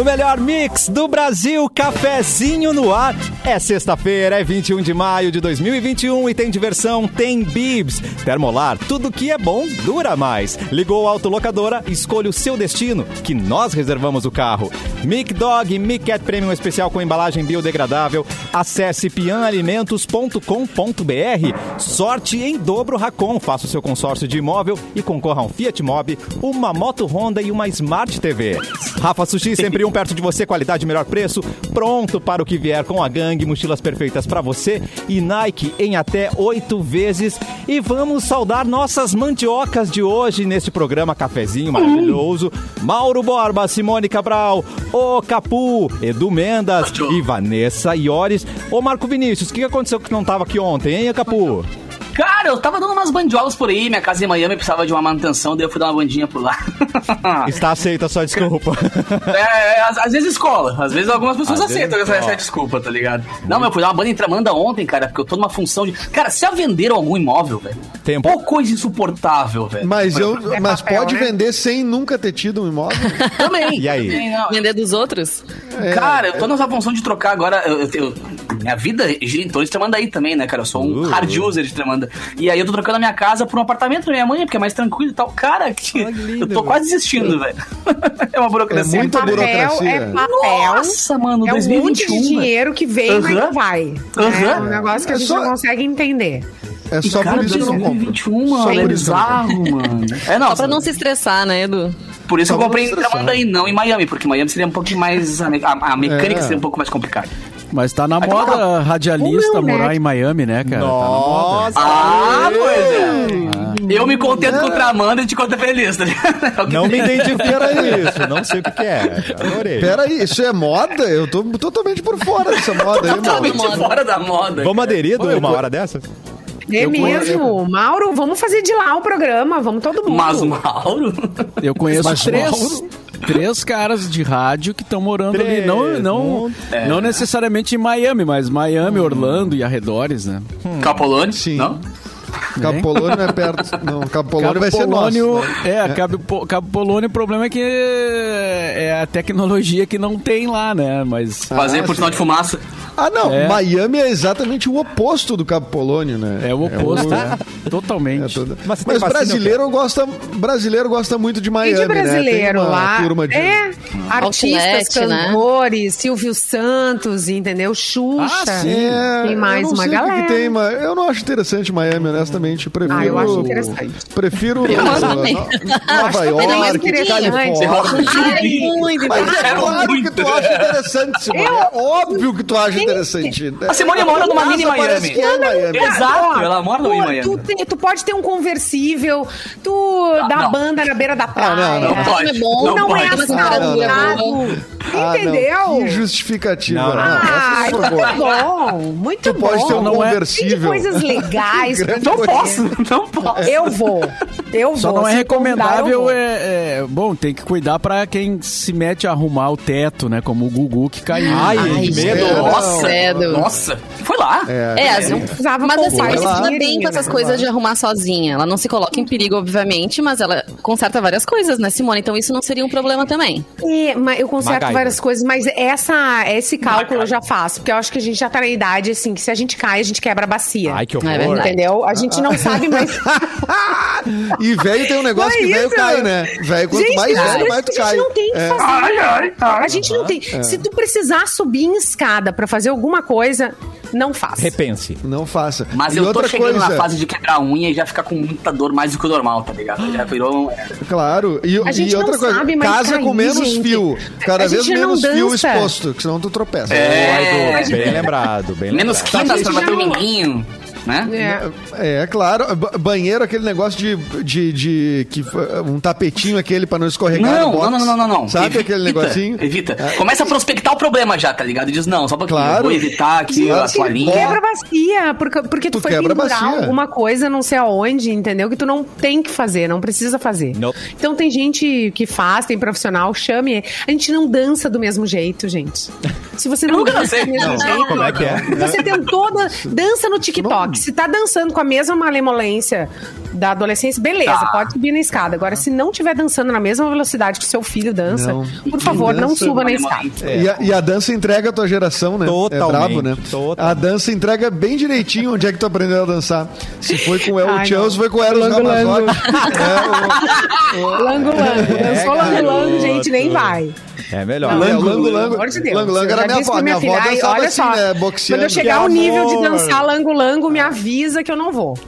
O melhor mix do Brasil, cafezinho no ar. É sexta-feira, é 21 de maio de 2021 e tem diversão, tem bibs. Termolar, tudo que é bom dura mais. Ligou a autolocadora, escolha o seu destino, que nós reservamos o carro. Mic Dog Mic Cat Premium especial com embalagem biodegradável. Acesse pianalimentos.com.br. Sorte em dobro Racon. Faça o seu consórcio de imóvel e concorra a um Fiat Mobi, uma moto Honda e uma Smart TV. Rafa Sushi, sempre um perto de você, qualidade, melhor preço, pronto para o que vier com a gangue, mochilas perfeitas para você e Nike em até oito vezes. E vamos saudar nossas mandiocas de hoje neste programa cafezinho maravilhoso. Mauro Borba, Simone Cabral, O Capu, Edu Mendas e Vanessa Iores. Ô Marco Vinícius, o que aconteceu que não estava aqui ontem, hein, Capu? Cara, eu tava dando umas bandiolas por aí, minha casa em Miami precisava de uma manutenção, daí eu fui dar uma bandinha por lá. Está aceita a sua desculpa. é, é, às, às, vezes escola, às vezes algumas pessoas às aceitam essa, essa desculpa, tá ligado? Não, mas eu fui dar uma banda em Tramanda ontem, cara, porque eu tô numa função de. Cara, se já venderam algum imóvel, velho? Tempo. Ou coisa insuportável, velho. Mas, eu, é mas papel, pode né? vender sem nunca ter tido um imóvel? também. E aí? Também, vender dos outros? É, cara, eu tô nessa função de trocar agora. Eu, eu, minha vida gira em torno de Tramandaí também, né, cara? Eu sou um uh, hard user de Tramanda. E aí eu tô trocando a minha casa por um apartamento da minha mãe, porque é mais tranquilo e tal. Cara, que lindo, eu tô quase desistindo, velho. é uma burocracia. É muita papel, burocracia. É papel. Nossa, mano, é 2021. um monte de dinheiro que vem, Uhum. mas não vai. Uhum. É um negócio que a É gente só- não consegue entender. É só E, cara, por isso que eu não compro. 2021, Só mano, é que bizarro, mano. É, não, Só pra não se estressar, né, Edu? por isso só eu comprei em. Tramandaí, não em Miami, porque Miami seria um pouquinho mais. A, a- a mecânica É. seria um pouco mais complicada. Mas tá na Aí moda tá- radialista meu morar neto. em Miami, né, cara? Nossa! Ah, pois é. Eu me contento com Tramanda e te conto feliz, tá ligado? Não me identifica isso, não sei o que, que é. Adorei. Peraí, isso é moda? Eu tô totalmente por fora dessa moda aí. Totalmente moda. fora da moda. Vamos aderir uma eu- hora dessa? É Eu mesmo. Mauro, vamos fazer de lá o programa. Vamos todo mundo. Mas o Mauro. Eu conheço Mas três, Mauro- três caras de rádio que estão morando ali. Três, Não, não, É. não necessariamente em Miami, mas Miami, Orlando e arredores, né? Capolone? Sim. Não? Capolônio é perto. Não, Capolônio vai ser nosso. né? é, Cabo, Po- Cabo Polônio, o problema é que é a tecnologia que não tem lá, né? Mas Fazer Ah, por sinal de fumaça. Ah, não. É. Miami é exatamente o oposto do Cabo Polônio, né? é o oposto, né? É Totalmente. toda- Mas Mas, vacina, brasileiro gosta, brasileiro gosta muito de Miami, E de brasileiro né? Tem uma lá. turma de... É, artistas, Outlet, né? cantores, Silvio Santos, entendeu? Xuxa. Ah, sim. É, Tem mais eu não uma o galera. que tem, mas eu não acho interessante Miami, honestamente. Eu Prefiro, Ah, eu acho interessante. Prefiro Eu Nova. Nova mais York, interessante. Califórnia. Ai, muito Mas é claro que tu acha interessante, Simone. É óbvio que tu acha interessante. A Simone mora numa mini Miami. que é Miami. Exato, ela mora no Miami. Tu, tem- tu pode ter um conversível, tu dá não. banda na beira da praia. não, não. Não pode. é bom, Tu não, Não é pode. assaltado. Ah, Entendeu? Que justificativa. Não, não. Não, Ah, essa foi muito bom, muito Tu bom. pode ter um Não é- Tem conversível. coisas legais. Não posso, não posso. Eu vou. Eu Só vou. não é recomendável, é, é- Bom, tem que cuidar pra quem se mete a arrumar o teto, né? Como o Gugu que caiu. Ai, Ai, que medo. é. Nossa, Credo. nossa. Foi lá. É, vezes. Precisava Mas assim, ela se dá bem com essas né? coisas de arrumar sozinha. Ela não se coloca em perigo, obviamente, mas ela conserta várias coisas, né, Simone? Então isso não seria um problema também. É, mas eu conserto várias coisas, mas essa, esse cálculo eu já faço, porque eu acho que a gente já tá na idade, assim, que se a gente cai, a gente quebra a bacia. Ai, que horror. É. Entendeu? A gente não sabe mais. E velho tem um negócio é que velho cai, né? Velho, quanto Gente, mais velho, mais tu a gente cai. não tem que É. fazer. Ai, ai, ai. A gente não tem. Se tu precisar subir em escada pra fazer alguma coisa, não faça. Repense. Não faça. Mas e eu tô chegando coisa, na fase de quebrar a unha e já ficar com muita dor mais do que o normal, tá ligado? Já virou. um- Claro. E, A gente e outra não coisa, sabe casa cair, com menos gente. fio. Cada A vez menos fio exposto, que senão tu tropeça. É, Edu, bem lembrado, bem menos lembrado. quinas pra gente bater o né? É. É, claro. Ba- Banheiro, aquele negócio de, de, de que, um tapetinho aquele pra não escorregar Não, no box. não, não, não, não, não. Sabe Evita, aquele negocinho? Evita. Começa a prospectar o problema já, tá ligado? E diz, não, só pra Claro. vou evitar aqui a Gente, toalhinha. quebra- bacia, porque, porque tu, Tu foi pendurar bacia. alguma coisa, não sei aonde, entendeu? Que tu não tem que fazer, não precisa fazer. Nope. Então tem gente que faz, tem profissional, chame. A gente não dança do mesmo jeito, gente. Se você não nunca dança do mesmo Não, jeito, como é que é? você tentou dan- dança no TikTok. Que se tá dançando com a mesma malemolência da adolescência, beleza, Tá. pode subir na escada. Agora, se não tiver dançando na mesma velocidade que seu filho dança, Não. por favor, não Dança- suba na escada. E, a, e a dança entrega a tua geração, né? Totalmente, É brabo, né? totalmente. A dança entrega bem direitinho onde é que tu aprendeu a dançar. Se foi com o El Ai, não. se foi com o Eros Lango, lango. Ramazotti. É, o- Lango, lango. Dançou lango, lango, garoto. gente, nem vai. É melhor. É, Lango, Lango, pelo Lango. amor de Deus. Lango, Lango era minha avó. Minha avó filha, "Ai, dançava olha assim, só, né? Boxeando. Quando eu chegar ao nível de dançar lango-lango, me avisa que eu não vou.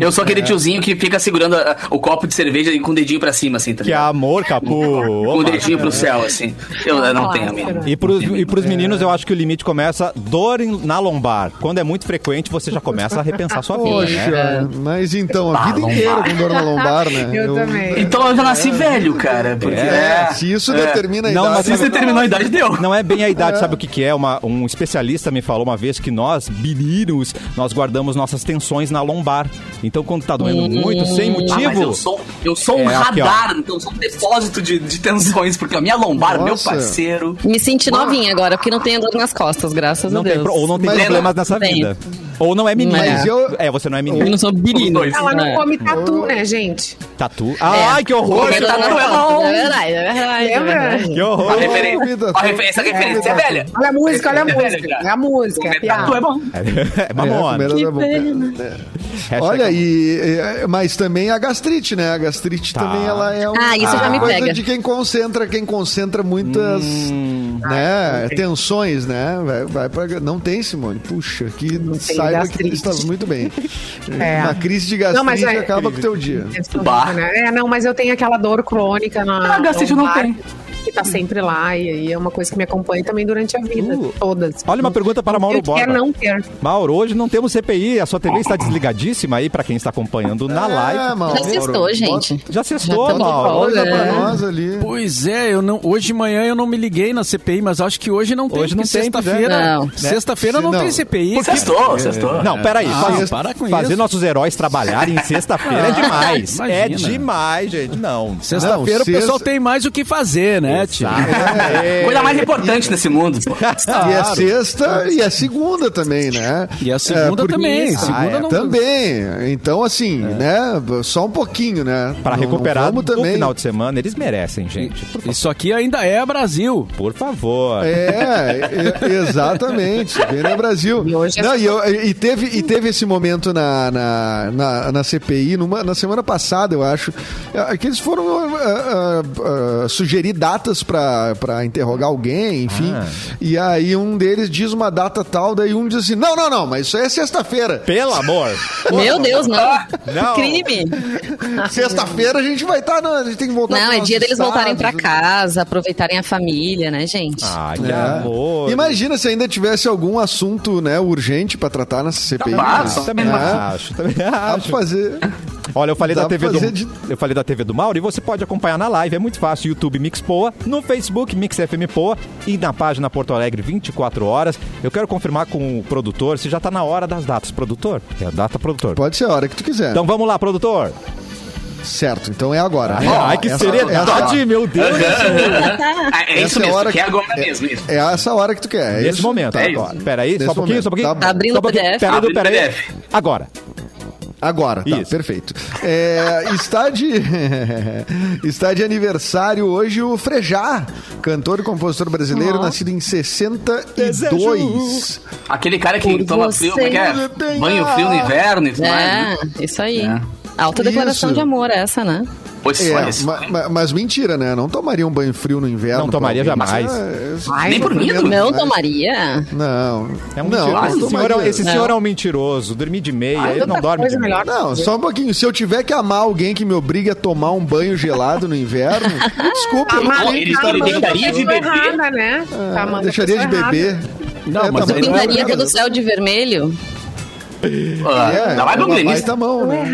Eu sou aquele tiozinho que fica segurando a- o copo de cerveja e com o dedinho pra cima, assim, tá Que amor, Capu. Com o dedinho pro céu, assim. Eu, não tenho, amigo. E pros, e pros meninos, eu acho que o limite começa dor na lombar. Quando é muito frequente, você já começa a repensar sua vida, né? Poxa, mas então, a vida lombar. inteira com dor na lombar, né? Eu também. Então eu já nasci velho, cara. Porque É, é. se isso determina a idade. Se você terminou a idade, deu. Não é bem a idade, sabe o que, que é? Uma, um especialista me falou uma vez que nós, meninos, nós guardamos nossas tensões na lombar. Então, quando tá doendo muito, sem Ah, mas motivo. eu sou, eu sou um É, aqui, radar, então eu sou um depósito de, de tensões, porque a minha lombar, meu Nossa. parceiro. Me senti novinha agora, porque não tenho dor nas costas, graças não a tem, Deus. pro- ou não tem Mas- problemas nessa Tem. vida. Ou não é menina. Mas eu- É, você não é Eu menina. não sou menino. dois. Ela não É. come tatu, né, gente? Tatu. Ai, que horror! Comer tatu é bom. É verdade, é verdade. é Lembra? Que horror! A referência, a refer- essa referência é velha. Olha a música, olha a É música. É a música, é a tatu é bom. É mamona. É, é Olha, e, e- mas também a gastrite, né? A gastrite Tá. também ela é uma Ah, isso já me coisa pega. de quem concentra, quem concentra muitas né, tensões, né? Vai, vai pra- não tem, Simone. Puxa, que saiba gastrite. muito bem. É. Uma crise de gastrite Não, mas é- acaba com o teu dia. Bah. É, não, mas eu tenho aquela dor crônica na. Ah, gastrite não tem. Que tá sempre lá, e aí é uma coisa que me acompanha também durante a vida, Uh. todas. Olha uma pergunta para Mauro Eu quer Borba. não ter. Mauro, hoje não temos CPI, a sua TV está desligadíssima aí pra quem está acompanhando na É, live. Mauro. Já sextou, gente. Já sextou, Já Mauro. pra É. nós ali. Pois é, eu não, hoje de manhã eu não me liguei na CPI, mas acho que hoje não tem. Hoje não porque tem, Sexta-feira. Não. Sexta-feira não, Não. tem CPI. Sextou, sextou. Não, peraí. Ah, fazer, para com fazer isso. nossos heróis trabalharem em sexta-feira é Ah, demais. É imagina. demais, gente. Não. Sexta-feira o pessoal tem mais o que fazer, né, tio? É. Coisa mais importante nesse mundo. pô. E é sexta e é segunda também, né? E a segunda porque- também. Isso. Segunda Ah, é. não Também. Então, assim, né? Só um pouquinho, né? Pra Não- não recuperar no também. final de semana, eles merecem, gente. Isso aqui ainda é Brasil. por favor. É, exatamente. Bem no Brasil. E hoje é Não, e, eu- e teve, e teve esse momento na, na, na, na CPI, numa, na semana passada, eu acho, é, que eles foram ah, ah, ah, sugerir datas pra pra interrogar alguém, enfim. Ah. E aí um deles diz uma data tal, daí um diz assim: não, não, não, mas isso aí é sexta-feira. Pelo amor. Meu Deus, não. Não. Crime. Sexta-feira a gente vai estar. a gente tem que voltar Não, é dia deles voltarem pra estados. casa, aproveitarem a família, né, gente? Ai, que É. amor. Imagina se ainda tivesse algum assunto né, urgente pra tratar nessa CPI. Ah, né? só- Também É. acho, também Dá pra acho. fazer. Olha, eu falei Dá da TV do de- eu falei da TV do Mauro e você pode acompanhar na live, é muito fácil, YouTube Mix Poa, no Facebook Mix FM Poa e na página Porto Alegre 24 horas. Eu quero confirmar com o produtor se já tá na hora das datas, produtor. É a data produtor. Pode ser a hora que tu quiser. Então vamos lá, produtor. Certo, então é agora. né? Ai, que Essa- seriedade, essa- meu Deus. Ah, É isso Essa é mesmo, hora que é agora mesmo. Isso. É essa hora que tu quer. é Nesse isso? momento, Tá. É isso. agora. Peraí, só um pouquinho, só um pouquinho. Tá abrindo o. PDF. Peraí, peraí. PDF. Agora. Agora, tá, Isso. perfeito. É, está, de, está de aniversário hoje o Frejá, cantor e compositor brasileiro, nascido em 62. Aquele cara que Por toma frio, como é que é? Banho frio no inverno e tudo mais. né? É, isso aí. É. Alta declaração Isso. de amor essa, né? Pois É, ma- ma- mas mentira, né? Não tomaria um banho frio no inverno. Não tomaria pra alguém. jamais. É, Ai, Nem por mim, sofrimento Não demais. tomaria. Não. É um não, mentiroso. não esse, senhor, é- esse Não. senhor é um mentiroso. Dormir de meia, Ai, ele não dorme de meia. Não, só um pouquinho. Se eu tiver que amar alguém que me obrigue a tomar um banho gelado no inverno, me desculpa. eu não ele- tá ele amando a deixaria de beber? errada, né? Tá amando a Deixaria de beber. Não, É, mas tá não é Pintaria todo o céu de vermelho? Ah, É, Não é pro uma gremista. baita mão, né?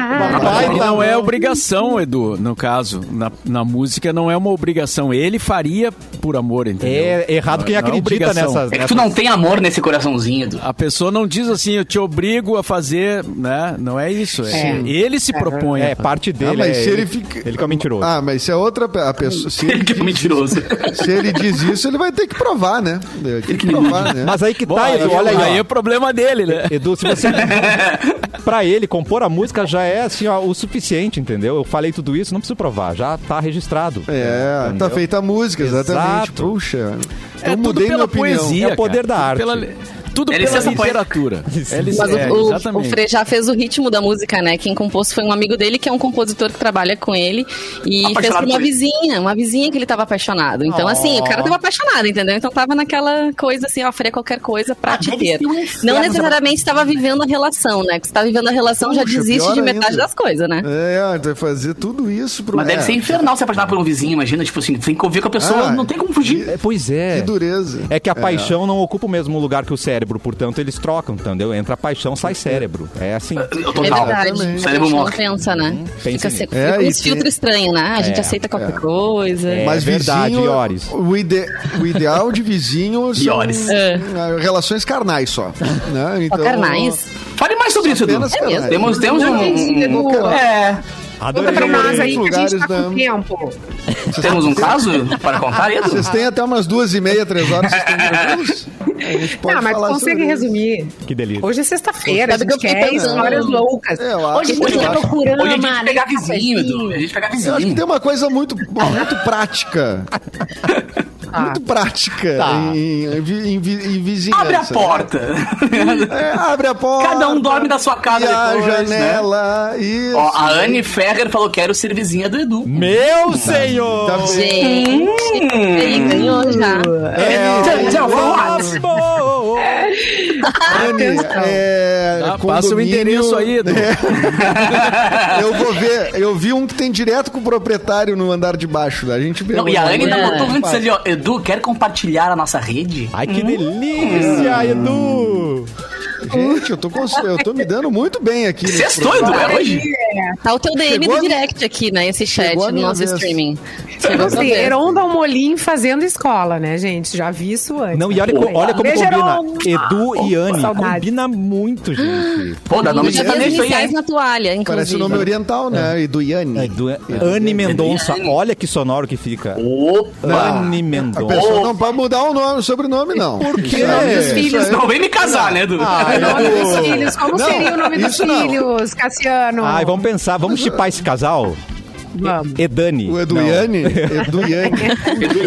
não é obrigação, Edu, no caso. Na, na música não é uma obrigação. Ele faria por amor, entendeu? É errado quem Não é acredita obrigação. nessas. É que tu não tem amor nesse coraçãozinho, Edu. A pessoa não diz assim, eu te obrigo a fazer, né? Não é isso. É, ele se propõe. É, parte dele. Ah, mas é se ele ele, fica. ele que é o mentiroso. Ah, mas se é outra a pessoa. Se Ele ele, que é mentiroso. se ele diz isso, ele vai ter que provar, né? Ele tem que provar, né? Mas aí que Bom, tá, aí, Edu, olha aí. aí ó. é problema dele, né? Edu, se você, pra ele, compor a música já é assim, ó, o suficiente, entendeu? Eu falei tudo isso, não preciso provar, já tá registrado. É, tá Entendeu? feita a música, exatamente. Exato. Puxa, É eu tudo mudei pela minha opinião. poesia, É o poder cara. da Tudo arte. pela- tudo É pela literatura. É, Mas é, o, o, o já fez o ritmo da música, né? Quem compôs foi um amigo dele, que é um compositor que trabalha com ele. E Apaixonado fez pra uma vizinha, uma vizinha que ele tava apaixonado. Então, assim, o cara tava apaixonado, entendeu? Então tava naquela coisa assim, ó, qualquer coisa pra Ah, te ter. ser um Não essa necessariamente estava vivendo a relação, né? Que você tá vivendo a relação, já desiste de metade ainda. das coisas, né? É, vai fazer tudo isso pro Mas deve é, ser infernal se apaixonar por um vizinho, imagina, tipo assim, tem que conviver com a pessoa, Ah, não tem como fugir. É, pois é. Que dureza. É que a paixão não ocupa o mesmo lugar que o cérebro, portanto eles trocam, entendeu? Entra a paixão, sai cérebro. É assim. É mal. verdade. Cérebro morre. pensa, né? Fica, nisso. se- É, fica e uns tem- filtros estranhos, né? A gente É, aceita qualquer coisa. É. Mas verdade, vizinho, Ioris. O, ide- o ideal de vizinho são Ioris. É. relações carnais só. Né? Então, carnais. Fale mais sobre isso, Edu. É mesmo. Temos, temos um. Um- É. Adorei. Conta pra nós aí que a gente tá com da- tempo. Temos um caso para contar, Edu? Vocês têm até umas duas e meia, três horas, vocês estão tranquilos? A gente pode Não, mas consegue isso. resumir. Que delícia. Hoje é sexta-feira, a gente quer histórias loucas. É, eu acho Hoje a que gente tá acho. procurando Hoje a gente pegar vizinho, Edu. A gente pegar Eu acho que vizinho. tem uma coisa muito, muito prática. Ah. Muito prática Tá. em, em, em vi- em vizinhança. Abre a porta. É, abre a porta. Cada um dorme da sua casa e a depois, né? janela. Isso. Ó, a Anne Ferrer falou: quero ser vizinha do Edu. Meu senhor! Tá? Gente, ele ganhou já. É, vamos lá. Amor. Anne, é, Ah, passa o endereço aí, Edu. Eu vou ver. Eu vi um que tem direto com o proprietário no andar de baixo. A gente vê. Não, e a Anne ainda É. botou antes ali, ó. Edu, quer compartilhar a nossa rede? Ai, que delícia, Edu! Gente, eu tô, eu tô me dando muito bem aqui. Sextou. Edu, é hoje? Tá o teu DM Chegou do a direct aqui, né? Esse chat a do minha nosso vez. streaming. Chegou a Assim, vez. Heron Dalmolin fazendo escola, né, gente? Já vi isso antes. Não, e olha, olha como Beijo, combina. Heron. Edu e Anne. Combina muito, gente. Pô, dá nome vi as sertanejo aí, na toalha, inclusive. Parece o nome oriental, né? Edu Yane. Edu, Anne Mendonça. Anne. Olha que sonoro que fica. Opa! Anne A Mendonça. pessoa não pode mudar o nome, o sobrenome, não. Por quê? filhos Não vem me casar, né, Edu? O nome dos filhos. Como Não, seria o nome dos não. filhos, Cassiano? Ai, vamos pensar, vamos chipar esse casal? Vamos. Edani. O Edu Não. Yane? Edu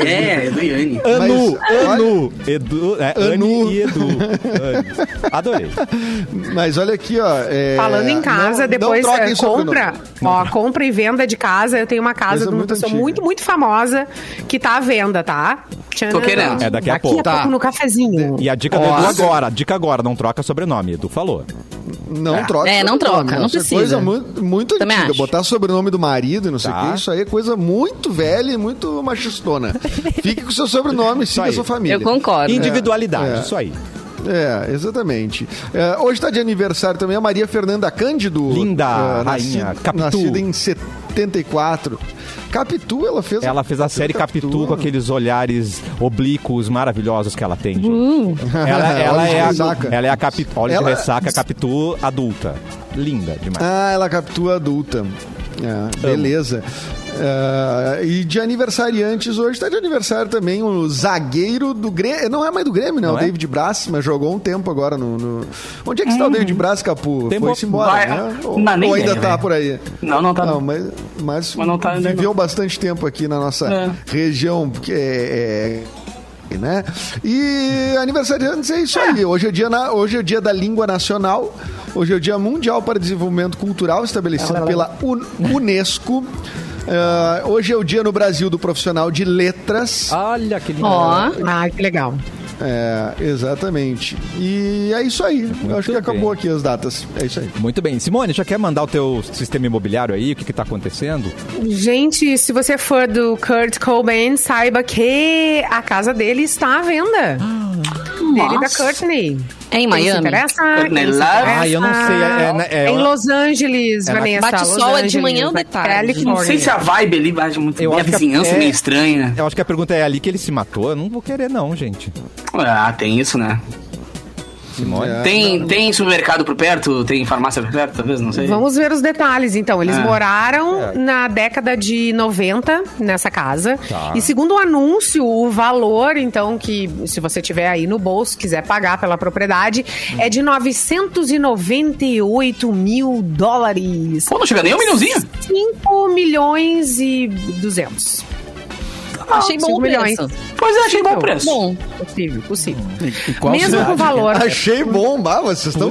é, Edu e Anne. Anu, Mas, Anu, Edu, é, Anu. Anne e Edu. Anne. Adorei. Mas olha aqui, ó. é, Falando em casa, não- depois não troquem é, compra, sobrenome. ó, compra e venda de casa. Eu tenho uma casa Coisa de uma muito pessoa antiga. muito, muito famosa que tá à venda, tá? Tô querendo. É daqui a Daqui pouco. a pouco Tá. no cafezinho. E a dica do Edu agora, dica agora, não troca sobrenome. Edu falou. Não troca. É, não troca, não é precisa. coisa muito, muito antiga. Botar sobrenome do marido não sei o Tá. que, isso aí é coisa muito velha e muito machistona. Fique com o seu sobrenome, siga a aí. sua família. Eu concordo. Individualidade, É. isso aí. É, exatamente. É, hoje está de aniversário também a Maria Fernanda Cândido. Linda, é, rainha, nascida, Capitu. nascida em 74. Capitu, ela fez. Ela fez a série Capitu com aqueles olhares oblíquos maravilhosos que ela tem. gente. Ela, ela de é a, ela é a Capitu, olha de Ela- ressaca Capitu adulta. Linda demais. Ah, ela Capitu adulta. É, beleza. É, e de aniversariantes, hoje está de aniversário também o zagueiro do Grêmio. Não é mais do Grêmio, né? Não o é? David Braz, mas jogou um tempo agora no. no- Onde é que está o David Braz, Capu? Tempo- Foi-se embora, Vai- né? Ou, Não, ou ainda lembro, tá né? por aí? Não, não tá. Não, mas, mas, Mas não tá ainda viveu não. bastante tempo aqui na nossa É. região, porque é, é, né? E aniversariantes é isso aí. Hoje é, dia na- hoje é o dia da língua nacional. Hoje é o Dia Mundial para Desenvolvimento Cultural, estabelecido pela Un- Unesco. Ah, hoje é o dia no Brasil do profissional de letras. Olha que lindo. Ó, Ah, que legal. É, exatamente. E é isso aí. Eu acho que acabou aqui as datas. É isso aí. Muito bem. Simone, já quer mandar o teu sistema imobiliário aí? O que que tá acontecendo? Gente, se você for do Kurt Cobain, saiba que a casa dele está à venda. dele da Nossa. Courtney. É em Miami. interessa? Ah, eu não sei, é- é- é- em é- Los Angeles, é Vanessa. Bate Los sol é de manhã ou de tarde? Não sei se a vibe ali vai muito Eu a- vizinhança é- meio estranha. Eu acho que a pergunta é ali que ele se matou. Eu não vou querer, não, gente. Ah, tem isso, né? Simone. É. Tem, tem supermercado por perto? Tem farmácia por perto, talvez? Não sei. Vamos ver os detalhes, então. Eles É. moraram na década de 90 nessa casa. Tá. E segundo o anúncio, o valor, então, que se você tiver aí no bolso, quiser pagar pela propriedade, é de 998 mil dólares. Pô, não chega nem um milhãozinho? 5 milhões e 200. Achei bom o milhões. preço. Pois é, achei bom o preço. Bom, Possível, possível. Em qual Mesmo cidade? com o valor. Achei bom, bah, vocês estão.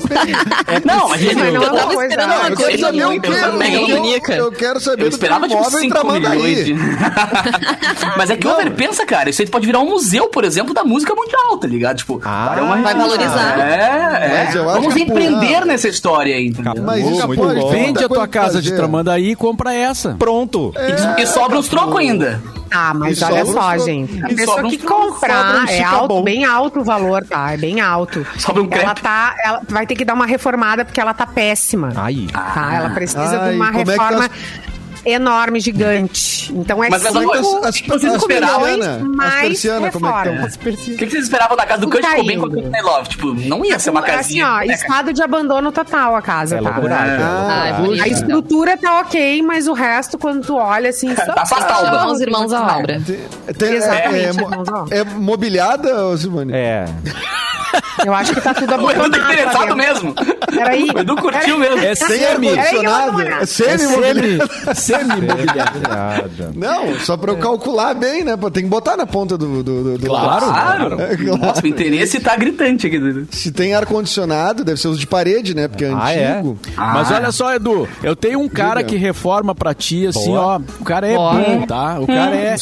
Não, mas Mas não é eu uma tava coisa- esperando Ah, uma Eu quero coisa saber o muito também. Eu-. Eu quero saber Eu do esperava tipo imóvel em 5 milhões. Tramandaí. de- Mas é que over, pensa, cara, isso aí pode virar um museu, por exemplo, da música mundial, tá ligado? Tipo, Ah, é uma vai valorizar. É, Mas é. Vamos empreender por- nessa história aí, entendeu? Mas isso Vende a tua coisa casa de. Tramandaí e compra essa. Pronto. E, e sobra uns trocos ainda. Ah, mas E olha sobra só, gente. A e pessoa sobra que comprar um é fica alto, bom. bem alto o valor, tá? É bem alto. Sobra um ela crepe. tá, ela vai ter que dar uma reformada porque ela tá péssima. Aí. Tá? Ela precisa Ai, de uma é que reforma tá enorme, gigante. Então é Mas cinco, As, as, as esperavam, milhões persianas, as mais como é que reforma. O que, que vocês esperavam da casa do Kurt Cobain com a Love? Tipo, não ia ser uma assim, casinha. ó, né, cara? estado de abandono total a casa, É tá? loucura. Ah, bonito. A estrutura tá ok, mas o resto, quando tu olha assim, só Tá as. Chamar os irmãos à obra. Tem- Exatamente, é, é, irmãos, ó. é mobiliada, Simone? É. Eu acho que tá tudo O Edu tá abandonado. interessado mesmo. Peraí. O Edu curtiu mesmo. É semi. vou É semi-mobiliada? Semi-mobiliário. Piada. Não, só pra eu calcular bem, né? Tem que botar na ponta do... do, do- do Claro. Claro. É, claro. Nossa, o interesse tá gritante aqui. Dudu. Se tem ar-condicionado, deve ser os de parede, né? Porque é Ah, é? antigo. Mas Ah. olha só, Edu, eu tenho um cara Diga. que reforma pra ti, assim, Boa. ó. O cara é Boa. bom, tá? O cara é,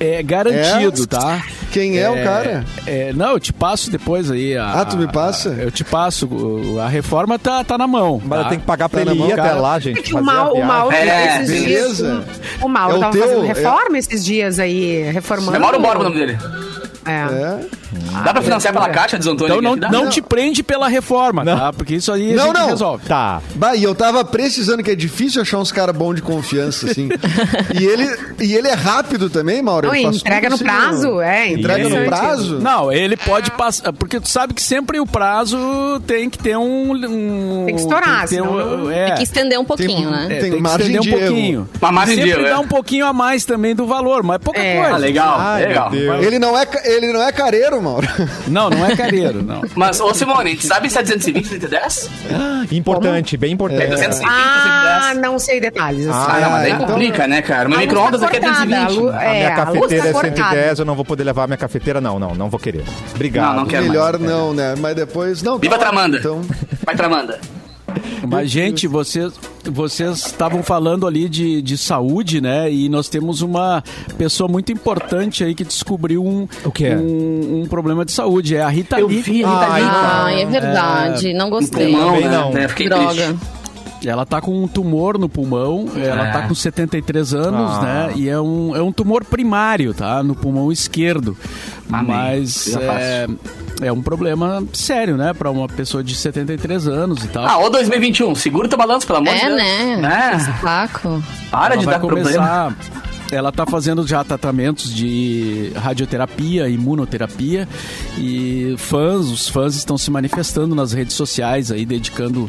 é, é garantido, É? tá? Quem é o cara? é, não, eu te passo depois aí. A- Ah, tu me passa? a- eu te passo. o- A reforma tá, tá na mão. Mas tá? tem que pagar pra Tá ele ir até lá, gente. É que o mal, o mal É, esses dias. beleza. O, o mal É o tava teu- fazendo é- reforma esses dias aí, reformando. É Mauro Borba o nome dele. É. É. Dá pra financiar pela caixa, diz Antônio? Então não, não te prende pela reforma, Não. tá? Porque isso aí a Não, gente não. resolve. Tá. Bah, e eu tava precisando, que é difícil achar uns caras bons de confiança, assim. e, ele, e ele é rápido também, Mauro. Não, entrega no assim, prazo, é. Entrega no prazo? Não, ele pode passar. Porque tu sabe que sempre o prazo tem que ter um. um- Tem que estourar, ter senão um- é. Tem que estender um pouquinho, né? É, Tem tem, que margem estender um de erro. pouquinho. Uma margem de Sempre erro, dá é. um pouquinho a mais também do valor, mas é pouca É. coisa. Ah, legal, Ai, legal. Ele não, é, ele não é careiro, Mauro. Não, não é careiro, não. Mas, ô Simone, a gente sabe se é 220, 110? Importante, bem É importante. 220, Ah, 110. não sei detalhes. Assim. Ah, não, mas daí então- complica, né, cara? Meu luz micro-ondas tá aqui é cortada, 220. a é, minha a luz cafeteira tá é cortada. 110, eu não vou poder levar a minha cafeteira, não, não, não vou querer. Obrigado. Não, não quero. Melhor não, né? Mas depois. Não, Viva tá, Tramanda. Então, Vai, Tramanda. Mas, gente, vocês vocês estavam falando ali de, de saúde, né? E nós temos uma pessoa muito importante aí que descobriu um, O quê? um, um problema de saúde. É a Rita Eu Lee. vi a Rita Ai, Lee, cara. Ai, é verdade. Não No gostei. pulmão, Também né? não. É, Fiquei Droga. triste. Ela tá com um tumor no pulmão, ela É. tá com 73 anos, Ah. né? E é um, é um tumor primário, tá? No pulmão esquerdo. Amém. Mas Coisa é, é um problema sério, né? Pra uma pessoa de 73 anos e tal. Ah, ô 2021, segura o teu balanço, pelo amor de É, Deus. né? Né? Saco. Para ela de vai dar problema. começar. Ela está fazendo já tratamentos de radioterapia, imunoterapia e fãs, os fãs estão se manifestando nas redes sociais aí, dedicando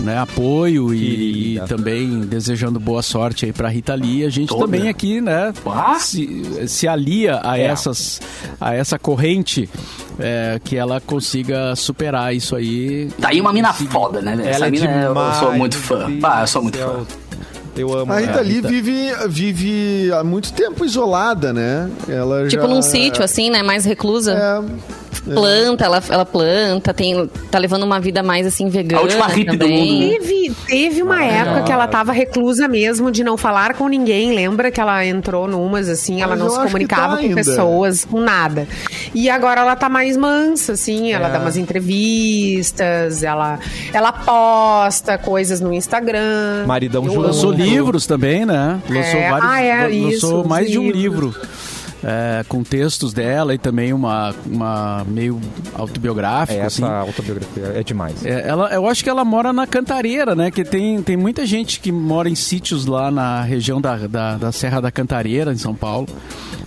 né, apoio e, e também desejando boa sorte aí para Rita Lee. A gente Toda. também aqui, né, Ah. se, se alia a É. essas a essa corrente é, que ela consiga superar isso aí. Tá aí uma mina foda, né? Essa Ela é mina eu demais. sou muito fã. Pá, eu sou muito fã. Eu amo a Rita. Lee vive, vive há muito tempo isolada, né? Ela Tipo já- num sítio, assim, né? Mais reclusa. É, Planta, ela, ela planta, tem, tá levando uma vida mais assim vegana. A última hippie do mundo, né? Teve, teve uma época que ela tava reclusa mesmo, de não falar com ninguém. Lembra que ela entrou numas, assim, ela Mas não eu se que comunicava tá com ainda. pessoas, com nada. E agora ela tá mais mansa, assim, ela É. dá umas entrevistas, ela, ela posta coisas no Instagram. Maridão. Lançou livros também, né? Lançou É, vários. ah, é, lançou isso, mais de um livros. livro. É, com textos dela e também uma, uma meio autobiográfico, É, assim. essa autobiografia é demais. É, ela, eu acho que ela mora na Cantareira, né? Que tem, tem muita gente que mora em sítios lá na região da, da, da Serra da Cantareira, em São Paulo.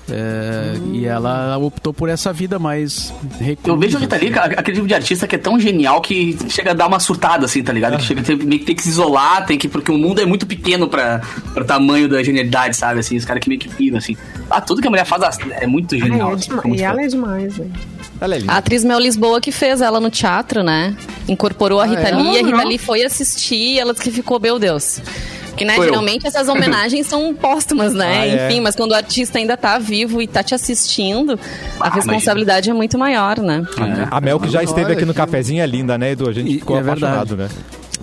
É, E ela optou por essa vida mais reclusa. Eu vejo a Rita Lee, cara, aquele tipo de artista que é tão genial que chega a dar uma surtada, assim, tá ligado? Que chega a ter, meio que tem que se isolar, tem que. Porque o mundo é muito pequeno pra, pra tamanho da genialidade, sabe? Assim, os caras que meio que piram, assim. Ah, tudo que a mulher faz é muito Ai, genial. é assim, E ela é demais, velho. Ela é linda. A atriz Mel Lisboa que fez ela no teatro, né? Incorporou a Rita é? Lee, a Rita Ah. Lee foi assistir e ela disse que ficou, meu Deus. Porque, né, Foi eu. geralmente essas homenagens são póstumas, né? Ah, é. Enfim, mas quando o artista ainda tá vivo e tá te assistindo, a Ah, responsabilidade é muito maior, né? É. A Mel que já esteve Olha aqui no cafezinho é linda, né, Edu? A gente E- ficou é verdade. apaixonado, né?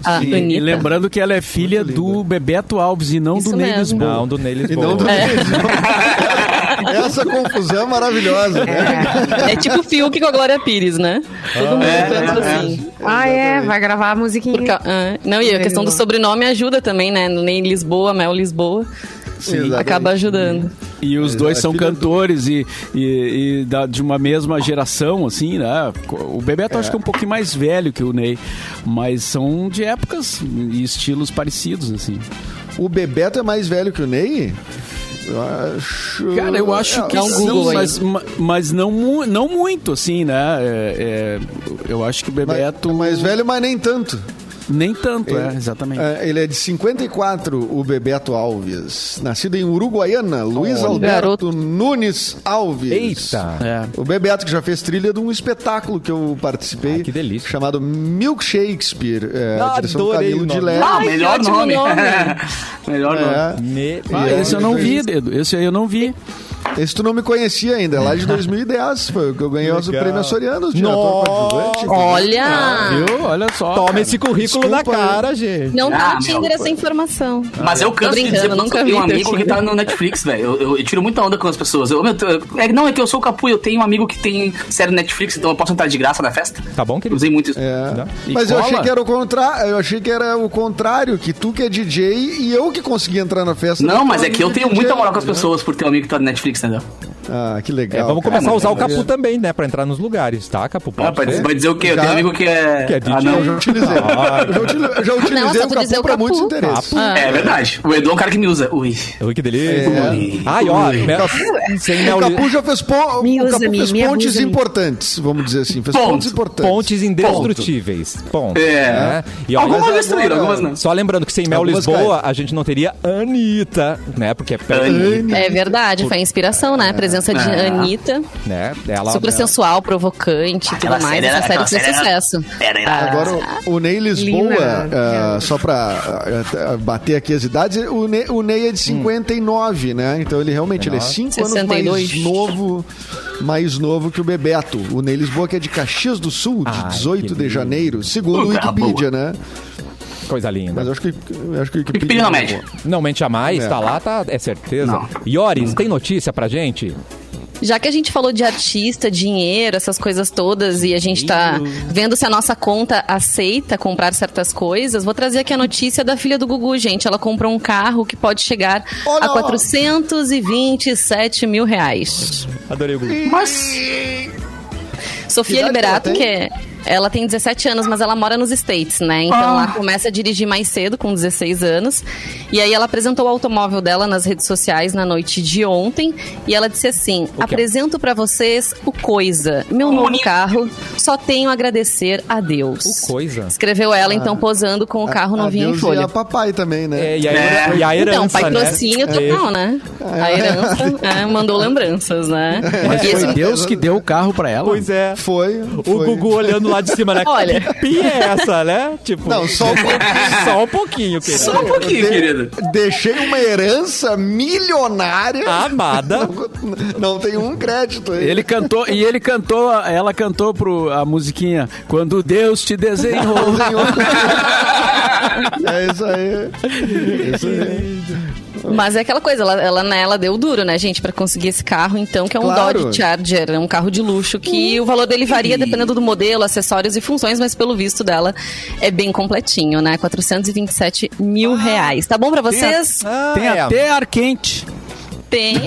A E, e lembrando que ela é filha do Bebeto Alves e não Isso do Ney. Lisboa. Não, do Ney E Lisboa. não do É. Essa confusão é maravilhosa. né? É tipo o Fiuk com a Glória Pires, né? Todo mundo É, canta é, assim. Ah, é, vai gravar a musiquinha. Ca- ah, não, e a questão do sobrenome ajuda também, né? No Ney Lisboa, Mel Lisboa. Exatamente. Acaba ajudando. E os dois é são do- cantores e, e, e da- de uma mesma geração, assim, né? O Bebeto acho que é um pouquinho mais velho que o Ney, mas são de épocas e estilos parecidos, assim. O Bebeto é mais velho que o Ney? Eu acho. Cara, eu acho É, que Dá um sim, Google mas, ma- mas não, não muito, assim, né? É- é, eu acho que o Bebeto... é mais velho, mas nem tanto. Nem tanto, é, exatamente. É, ele é de 54, o Bebeto Alves. Nascido em Uruguaiana, Luiz Olha. Alberto Garoto. Nunes Alves. Eita! É. O Bebeto que já fez trilha de um espetáculo que eu participei. Ah, que delícia. Chamado Milk Shakespeare. É, direção do Adorei Camilo de. Leve. Ah, melhor nome. nome. melhor nome. É. Me... Ah, esse eu não vi. Dedo. Esse aí eu não vi. Esse tu não me conhecia ainda, é lá de 2010. Foi o que eu ganhei os Legal. prêmios Sorianos de ator coadjuvante. Olha! Viu? Olha só. Toma cara. esse currículo Desculpa na aí. cara, gente. Não tá Ah, Tinder meu, essa informação. Mas eu canso de dizer nunca eu tenho um amigo que tá no Netflix, velho. Eu, eu- eu tiro muita onda com as pessoas. Eu, meu, eu- é, não, é que eu sou o Capu eu tenho um amigo que tem série Netflix, então eu posso entrar de graça na festa. Tá bom, querido? Usei muito isso. É. Dá. Mas eu cola? achei que era o contrário. Eu achei que era o contrário, que tu que é DJ e eu que consegui entrar na festa. Não, mas é que eu tenho DJ, muita moral com as né? pessoas por ter um amigo que tá no Netflix, entendeu? Ah, que É, legal. vamos cara. começar a usar o mas capu é. também, né? Pra entrar nos lugares, tá, Capu? Ah, Pode vai, ser? vai dizer o quê? Eu Já- tenho um amigo que é. Que é DJ. ah, não. Eu já utilizei. eu já utilizei, eu já utilizei Não, só o dizer capu o pra capu. muitos interesses. Ah. É verdade. O Edu é um cara que me usa. Ui. Ui, que delícia. É. Ai, ó, Ui. Sem Mel O Capu já fez, pon- Me o usa, Capu me- fez me pontes abusa, importantes, vamos dizer assim. Fez Pontos. pontes importantes. Pontes indestrutíveis. Ponto. É. Né? E olha, Algumas mas destruíram, algumas não. Só lembrando que sem Mel Algumas Lisboa, a gente não teria Anitta, né? Porque é perto, Anitta. É verdade, foi a inspiração, né? A presença de É. Anitta. né? Ela, Super sensual, provocante e tudo mais. Essa série fez era- sucesso. Era Ah. Agora, o Ney Lisboa, ah, só pra ah, bater aqui as idades, o Ney, o Ney é de 59, né? Então ele realmente ele é 5 anos 62. mais novo, mais novo que o Bebeto. O Ney Lisboa que é de Caxias do Sul, de Ai, 18 que de lindo. janeiro, segundo o Uh, tá Wikipedia, né? Coisa linda. Mas eu acho que, eu acho que o Wikipedia... Não mede. Não mente jamais, É. tá lá, tá, é certeza. Não. Ioris, tem notícia pra gente? Já que a gente falou de artista, dinheiro, essas coisas todas, e a gente tá vendo se a nossa conta aceita comprar certas coisas, vou trazer aqui a notícia da filha do Gugu, gente. Ela comprou um carro que pode chegar Olha a lá. 427 mil reais. Adorei o Google. Mas. Sofia Liberato, que é. Ela tem 17 anos, mas ela mora nos States, né? Então ela começa a dirigir mais cedo, com 16 anos. E aí ela apresentou o automóvel dela nas redes sociais na noite de ontem. E ela disse assim: é? apresento pra vocês o Coisa, meu novo carro. Só tenho a agradecer a Deus. O Coisa? Escreveu ela, então, posando com o carro novinho em Adeus folha. E a papai também, né? É, e, a, É. e a herança, Então, pai né? trouxinho É, total, né? A herança é, mandou lembranças, né? Mas E esse- foi Deus que deu o carro pra ela? Pois é. Foi, O foi. Gugu olhando lá de cima, né? Olha. Que pia é essa, né? Tipo, Não, só um pouquinho. só um pouquinho, querido. Só um pouquinho, querido. Deixei uma herança milionária. Amada. Não tem um crédito aí. Ele cantou, e ele cantou, ela cantou pro, a musiquinha Quando Deus te desenhou. É isso aí. É Isso aí. Mas é aquela coisa, ela, ela, né, ela deu duro, né, gente, pra conseguir esse carro, então, que é um Claro. Dodge Charger, é um carro de luxo, que o valor dele varia dependendo do modelo, acessórios e funções, mas pelo visto dela é bem completinho, né? 427 mil reais. Tá bom pra vocês? Ah, Tem é. até ar quente. Tem.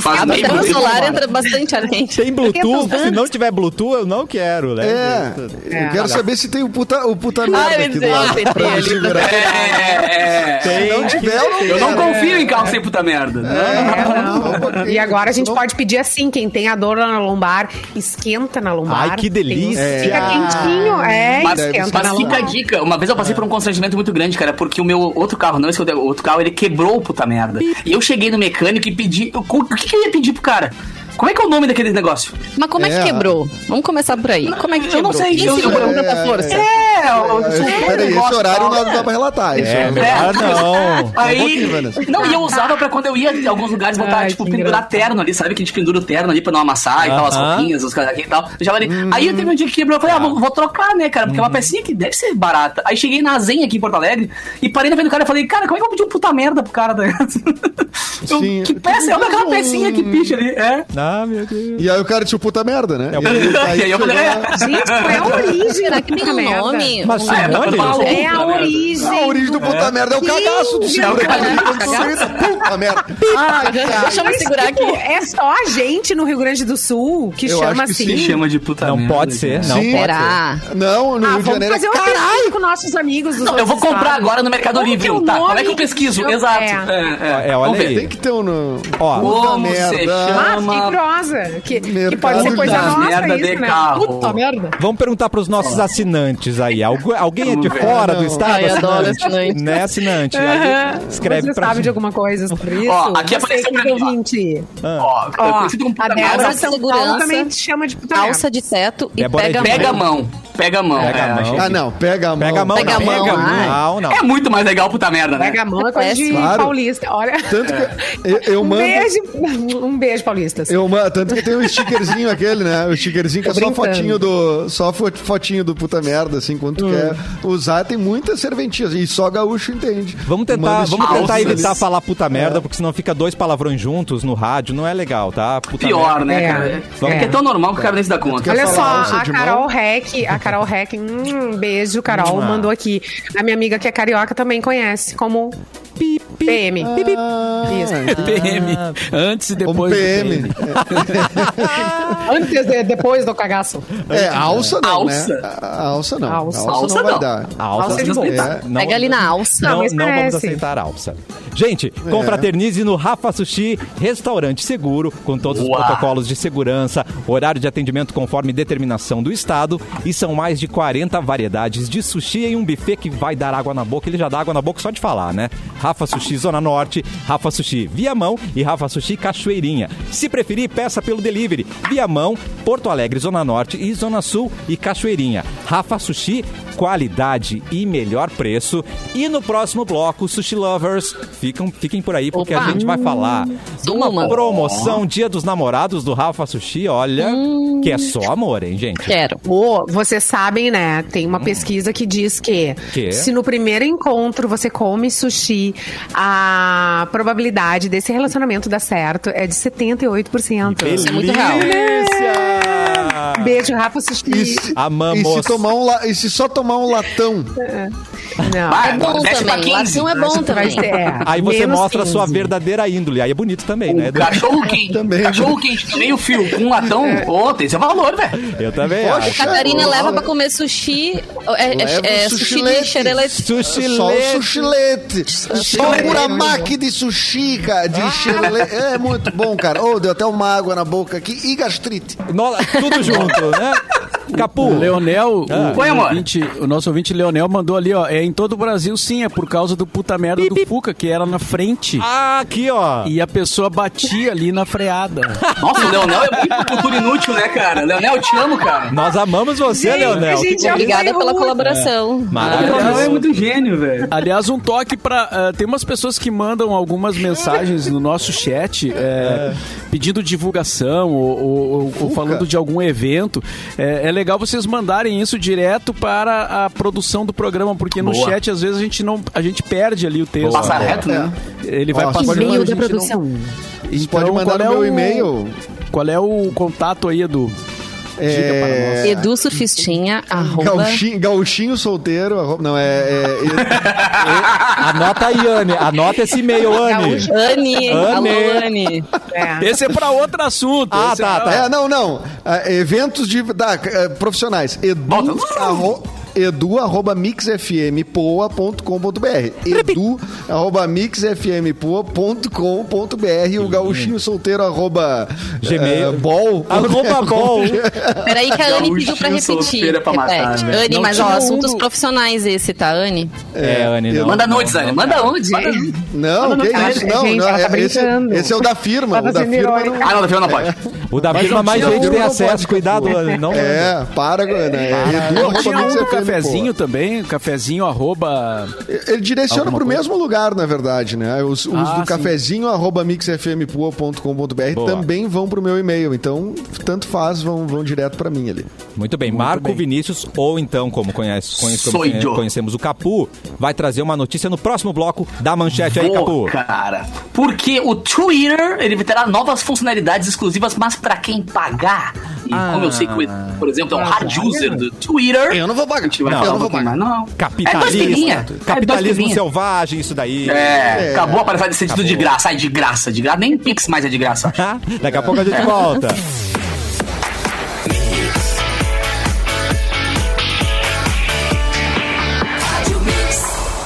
Faz A bonito. solar entra bastante ar quente. Tem Bluetooth, se não tiver Bluetooth, eu não quero, né? É, É. eu quero saber se tem o puta, o puta merda Ai, aqui do lado. Segurar. É, é. Se não tiver, eu não Eu não confio em carro sem puta merda. É, não. E agora a gente pode pedir assim, quem tem a dor na lombar, esquenta na lombar. Ai, que delícia. Tem- Fica quentinho, é, Mas, esquenta mas na fica a dica. Uma vez eu passei por um constrangimento muito grande, cara, porque o meu outro carro, não esse outro outro carro, ele quebrou o puta merda. E eu cheguei no mecânico e pedi. O o que, que eu ia pedir pro cara? Como é que é o nome daquele negócio? Mas como é, É. que quebrou? Vamos começar por aí. Como é que Eu quebrou? não sei, eu- segurou eu- com tanta é, força? É, eu, É, Peraí, esse horário não dá pra relatar. Esse É, horário- melhor não. Um Aí, pouquinho, Vanessa. não, e eu usava pra quando eu ia em alguns lugares botar, Ai, tipo, pendurar engraçado. terno ali, sabe? Que a gente pendura o terno ali pra não amassar e tal, as roupinhas, os casaquinhos e tal. Eu já ali. Hum. Aí eu teve um dia que quebrou, eu falei, ah, vou, vou trocar, né, cara? Porque é uma pecinha que deve ser barata. Aí cheguei na Zen aqui em Porto Alegre e parei na frente do cara e falei, cara, como é que eu vou pedir um puta merda pro cara? Tá? Sim. que peça é uma aquela pecinha que picha ali? É. Ah, meu Deus. E aí o cara disse o puta merda, né? É E aí eu falei, é. Gente, qual é a origem Será que tem um merda? Nome? Mas Um- Ah, é, é Puta a origem? A origem do puta merda é o cagaço do É o seguro. cagaço. Puta merda. Ai, cara. Deixa eu me segurar aqui. Tipo, é só a gente no Rio Grande do Sul que chama que assim. sim. Chama de puta Não merda, pode ser, não Será? Não, no Ah, Rio de vamos Janeiro fazer é uma caralho. pesquisa com nossos amigos Não, eu vou comprar agora no Mercado Livre. que é Tá, como é que eu pesquiso? Exato. É. É, É, olha aí. Tem que ter um... Ó, Puta merda. Ah, chama? fiquei curiosa. Que, que Mercado pode ser coisa nossa Merda isso, de né? carro. Puta merda. Vamos perguntar pros nossos assinantes aí. Algu- Alguém é de fora do estado? Ai, adoro assinante? Né, assinante? Aí escreve Você pra sabe gente. de alguma coisa sobre isso? Ó, aqui apareceu pra mim, ó. ouvinte. Ó, a Débora de São Segurança, Paulo também te chama de puta merda. Alça de teto e Débora pega Pega a mão. Pega a mão. Pega é, a mão. achei Ah, não. Pega a mão. Pega a mão, Pega não. mão, Pega a mão. Não, não. É muito mais legal puta merda, né? Pega a mão é coisa de Claro. paulista. Olha. Tanto que eu, eu Um mando... beijo, um beijo, paulistas. Eu, tanto que tem um stickerzinho aquele, né? O stickerzinho que é só fotinho do. Só fo- fotinho do puta merda, assim, quando tu quer usar, tem muitas serventias. E só gaúcho entende. Vamos tentar, vamos tentar Alças. evitar falar puta É. merda, porque senão fica dois palavrões juntos no rádio, não é legal, tá? Puta Pior, merda. né, É. cara? É. É que é tão normal que o cara nem se dá conta. Olha só, a Carol? Reck, a Carol Reck, hum, um beijo, Carol, Ah. mandou aqui. A minha amiga que é carioca também conhece como PM. Ah, Isso. PM. Antes e Como depois do PM. Antes e depois do cagaço. É, alça não, Alça. né? A- Alça não. Alça. Alça, Alça não vai não. dar. A alça, Alça de não- boa. É. não- Pega ali na alça. Não, não vamos parece. aceitar alça. Gente, confraternize no Rafa Sushi, restaurante seguro, com todos os protocolos de segurança, horário de atendimento conforme determinação do Estado e são mais de 40 variedades de sushi em um buffet que vai dar água na boca. Ele já dá água na boca só de falar, né? Rafa Sushi Zona Norte, Rafa Sushi Viamão e Rafa Sushi Cachoeirinha. Se preferir, peça pelo delivery. Viamão, Porto Alegre, Zona Norte e Zona Sul e Cachoeirinha. Rafa Sushi, qualidade e melhor preço. E no próximo bloco, Sushi Lovers, ficam, fiquem por aí porque Opa. a gente vai falar de uma Uma. promoção Dia dos Namorados do Rafa Sushi, olha, que é só amor, hein, gente? Quero. Ô, vocês sabem, né? Tem uma pesquisa que diz que, Que? se no primeiro encontro você come sushi, a probabilidade desse relacionamento dar certo é de 78%. Isso é muito real. Delícia! Beijo, Rafa Sushi. E se, Amamos. E se, tomar um, la- e se só tomar um latão? Não. Vai, É bom também. 15. Latão é bom também. é, Aí você menos mostra a sua 15. verdadeira índole. Aí é bonito também, né? O cachorro quente. Também. Cachorro quente, meio fio, com um latão. Ô, tem seu valor, velho. Eu também Poxa. acho. Catarina Leva- leva pra comer sushi. É, é- é o sushi de xerelete. Sushi Só o lete. sushilete. Só o muramaki de sushi, cara. De xerele- É muito bom, cara. Oh, deu até uma água na boca aqui. E gastrite. No- tudo junto, né? Capu. O Leonel, Ah. o, Oi, amor. ouvinte- o nosso ouvinte Leonel mandou ali, ó. É em todo o Brasil, sim, é por causa do puta merda do Fuca, que era na frente. Ah, aqui, ó. E a pessoa batia ali na freada. Nossa, o Leonel é muito cultura inútil, né, cara? Leonel, eu te amo, cara. Nós amamos você, Gente, Leonel. gente é Obrigada pela colaboração. O Maravilhoso. Leonel é muito gênio, velho. Aliás, um toque pra. ah, tem umas pessoas que mandam algumas mensagens no nosso chat é, pedindo divulgação ou, ou- ou falando de algum evento. É, é legal vocês mandarem isso direto para a produção do programa, porque no Boa. chat às vezes a gente não a gente perde ali o texto. Passa reto, né? Ele vai passar. pode E-mail mandar, da gente, produção. Pode Então, mandar qual no é meu o- e-mail. Qual é o contato aí, Edu? É, Edu Surfistinha, arroba... Gauchinho, gauchinho solteiro, arroba- não, é... é- Anota aí, Anne. Anota esse e-mail, Anne. Anne, alô Anne. É. Esse é pra outro assunto. Ah, esse tá, é- tá. É, não, não. É, eventos de, da, é, profissionais. Edu, edu arroba mixfmpoa.com.br edu arroba mixfmpoa.com.br o gauchinho solteiro arroba Gmail. é, bol Arroba bol. Peraí que a Anne pediu pra repetir. solteira pra matar, Repete. velho. Anne, Não mas ó, um assuntos profissionais esse, tá, Anne? É, Anne, não. Manda nudes, Anne. Manda. Manda- não, Manda que isso, não, Gente, não tá é- esse, brincando. esse é o da firma, tá o da sendo firma não- Ah, não, da firma não pode. O da firma, mais gente tem não acesso. Cuidado, Anne. Não é, para, né? Edu, arroba cafezinho também, cafezinho arroba... Ele direciona para o mesmo lugar, na verdade, né? Os, os Ah, do sim. cafezinho, arroba mixfmpua.com.br também vão pro meu e-mail. Então, tanto faz, vão, vão direto para mim ali. Muito bem, Marco bem. Vinícius, ou então, como, conhece, conhece- como Sou conhe- eu. conhecemos o Capu, vai trazer uma notícia no próximo bloco da manchete aí, Vou, Capu. cara. Porque o Twitter, ele terá novas funcionalidades exclusivas, mas pra quem pagar. E como eu sei que, o- por exemplo, é um hard user do Twitter... Eu não vou pagar. A gente vai Não, falar eu não vou pagar. Não. É Capitalismo. É dois capitalismo pilinha. selvagem, isso daí. É, É. acabou a palhaçada de ser tudo de graça. Ai, de graça, de graça. Nem Pix mais é de graça. Daqui a pouco a gente volta.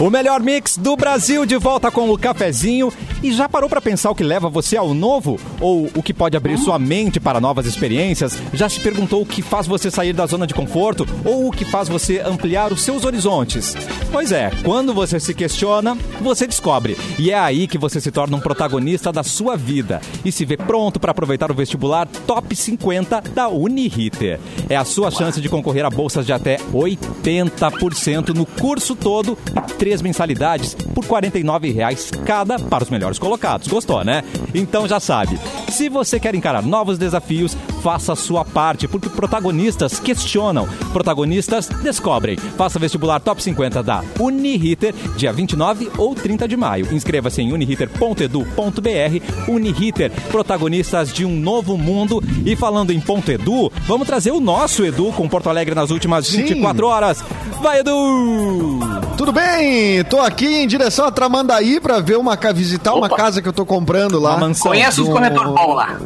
O melhor mix do Brasil de volta com o cafezinho. E já parou pra pensar o que leva você ao novo? Ou o que pode abrir sua mente para novas experiências? Já se perguntou o que faz você sair da zona de conforto? Ou o que faz você ampliar os seus horizontes? Pois é, quando você se questiona, você descobre. E é aí que você se torna um protagonista da sua vida e se vê pronto para aproveitar o vestibular Top 50 da Uniriter. É a sua chance de concorrer a bolsas de até 80% no curso todo e três mensalidades por 49 reais cada para os melhores colocados. Gostou, né? Então já sabe. Se você quer encarar novos desafios, faça a sua parte, porque protagonistas questionam, protagonistas descobrem. Faça vestibular Top 50 da Uniriter, dia 29 ou 30 de maio. Inscreva-se em uniriter.edu.br. Uniriter, protagonistas de um novo mundo. E falando em ponto Edu, vamos trazer o nosso Edu com Porto Alegre nas últimas Sim. 24 horas. Vai, Edu! Tudo bem? Tô aqui em direção a Tramandaí para ver uma visitar uma Opa. casa que eu tô comprando lá. Uma mansão. Conhece os do- corretor bom lá.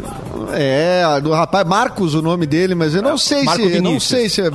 É, do rapaz Marcos, o nome dele, mas eu não sei Marco se, eu não Vinícius. sei se é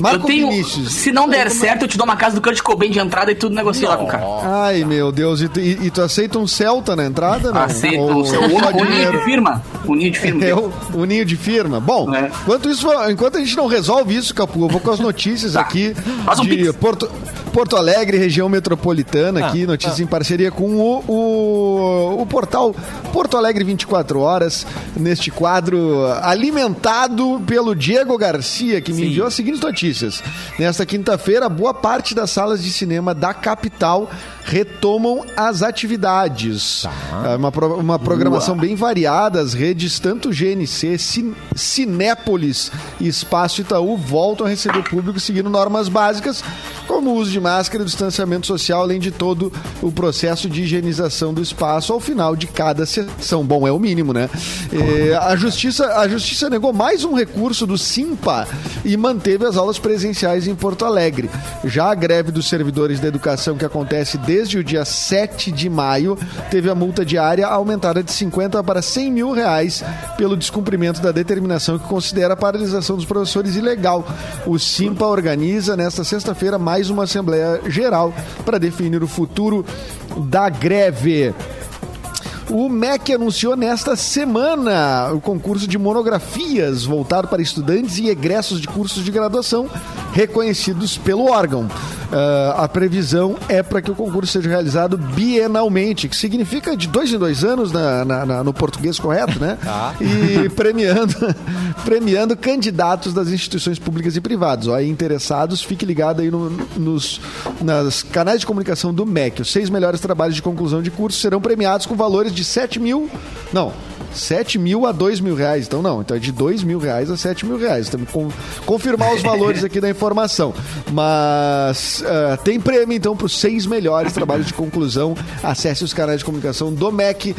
Marco eu tenho, Vinícius. Se não der certo, eu te dou uma casa do Kurt Cobain de entrada e tudo negocia lá com o cara. Ai, meu Deus, e, tu- e- e tu aceita um Celta na entrada? Não? Aceita Ou o seu só o ninho de firma. O ninho de firma. É o, o ninho de firma. Bom, É. enquanto, isso, enquanto a gente não resolve isso, Capu, eu vou com as notícias Tá. aqui Faz um de pix. Porto, Porto Alegre, região metropolitana, aqui, notícias em parceria com o, o, o portal Porto Alegre 24 Horas, neste quadro alimentado pelo Diego Garcia, que me Sim. enviou as seguintes notícias. Nesta quinta-feira, boa parte das salas de cinema da capital retomam as atividades. É uma, uma programação bem variada, as redes tanto GNC, Cin- Cinépolis e Espaço Itaú voltam a receber público seguindo normas básicas, como o uso de máscara e distanciamento social, além de todo o processo de higienização do espaço ao final de cada sessão. Bom, é o mínimo, né? É, a, justiça, a Justiça negou mais um recurso do Simpa e manteve as aulas presenciais em Porto Alegre. Já a greve dos servidores da educação, que acontece desde o dia 7 de maio, teve a multa diária aumentada de 50 para 100 mil reais pelo descumprimento da determinação que considera a paralisação dos professores ilegal. O Simpa organiza nesta sexta-feira mais uma Assembleia Geral para definir o futuro da greve. O MEC anunciou nesta semana o concurso de monografias voltado para estudantes e egressos de cursos de graduação reconhecidos pelo órgão. Ah, a previsão é para que o concurso seja realizado bienalmente, que significa de dois em dois anos na- na- na- no português correto, né? E premiando, premiando candidatos das instituições públicas e privadas. Ó, aí interessados, fique ligado aí no- nos nas canais de comunicação do MEC. Os seis melhores trabalhos de conclusão de curso serão premiados com valores de 7 mil. Não. 7 mil a 2 mil reais. Então, não. Então é de 2 mil reais a 7 mil reais. Temos que con- confirmar os valores aqui da informação. Mas ah, tem prêmio, então, para os seis melhores trabalhos de conclusão. Acesse os canais de comunicação do MEC.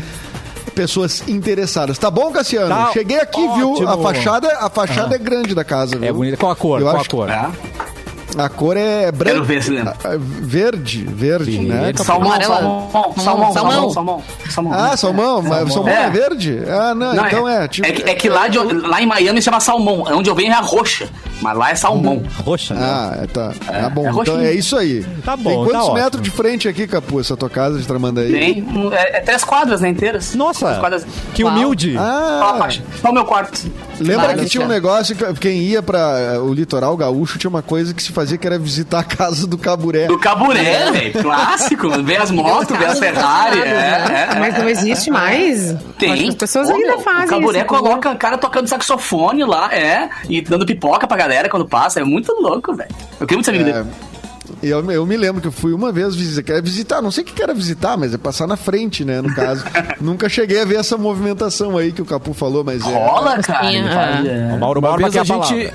pessoas interessadas. Tá bom, Cassiano? Tá Cheguei aqui, viu? ótimo. A fachada, a fachada é grande da casa, viu? É bonito. Qual a cor? Eu Qual a acho- cor? É. A cor é branca. Quero ver se lembra. Ah, Verde, verde, né? Verde. Salmão, salmão, salmão, salmão, Salmão. salmão. Ah, salmão, mas salmão é. É. verde? Ah, não, Não, então é. tipo- é, que, é que lá, de, lá em Miami chama salmão. É onde eu venho é a roxa. Mas lá é salmão. Roxa, né? Ah, é, tá. tá bom. é então é isso aí. Tá bom, Tem quantos tá ótimo. metros de frente aqui, Capu, essa tua casa de Tramandaí? Tem. um- É, é três quadras, né, inteiras. Nossa, Três quadras. que humilde. Ah. Só o meu quarto. Lembra que tinha um negócio que quem ia pra eh, o litoral gaúcho tinha uma coisa que se fazia que era visitar a casa do Caburé. Do Caburé, velho. Clássico. Vê as motos, vê as Ferrari. É, é, Mas não existe mais. Tem. As pessoas Ô, ainda meu, fazem O Caburé coloca o cara tocando saxofone lá, é, e dando pipoca pra galera quando passa. É muito louco, velho. Eu queria muito ser amigo É, dele. Eu, eu me lembro que eu fui uma vez visitar, quer visitar, não sei o que era visitar, mas é passar na frente, né, no caso. Nunca cheguei a ver essa movimentação aí que o Capu falou, mas é... Rola, cara. Sim, é. é. Mauro Uma Borba vez a a gente.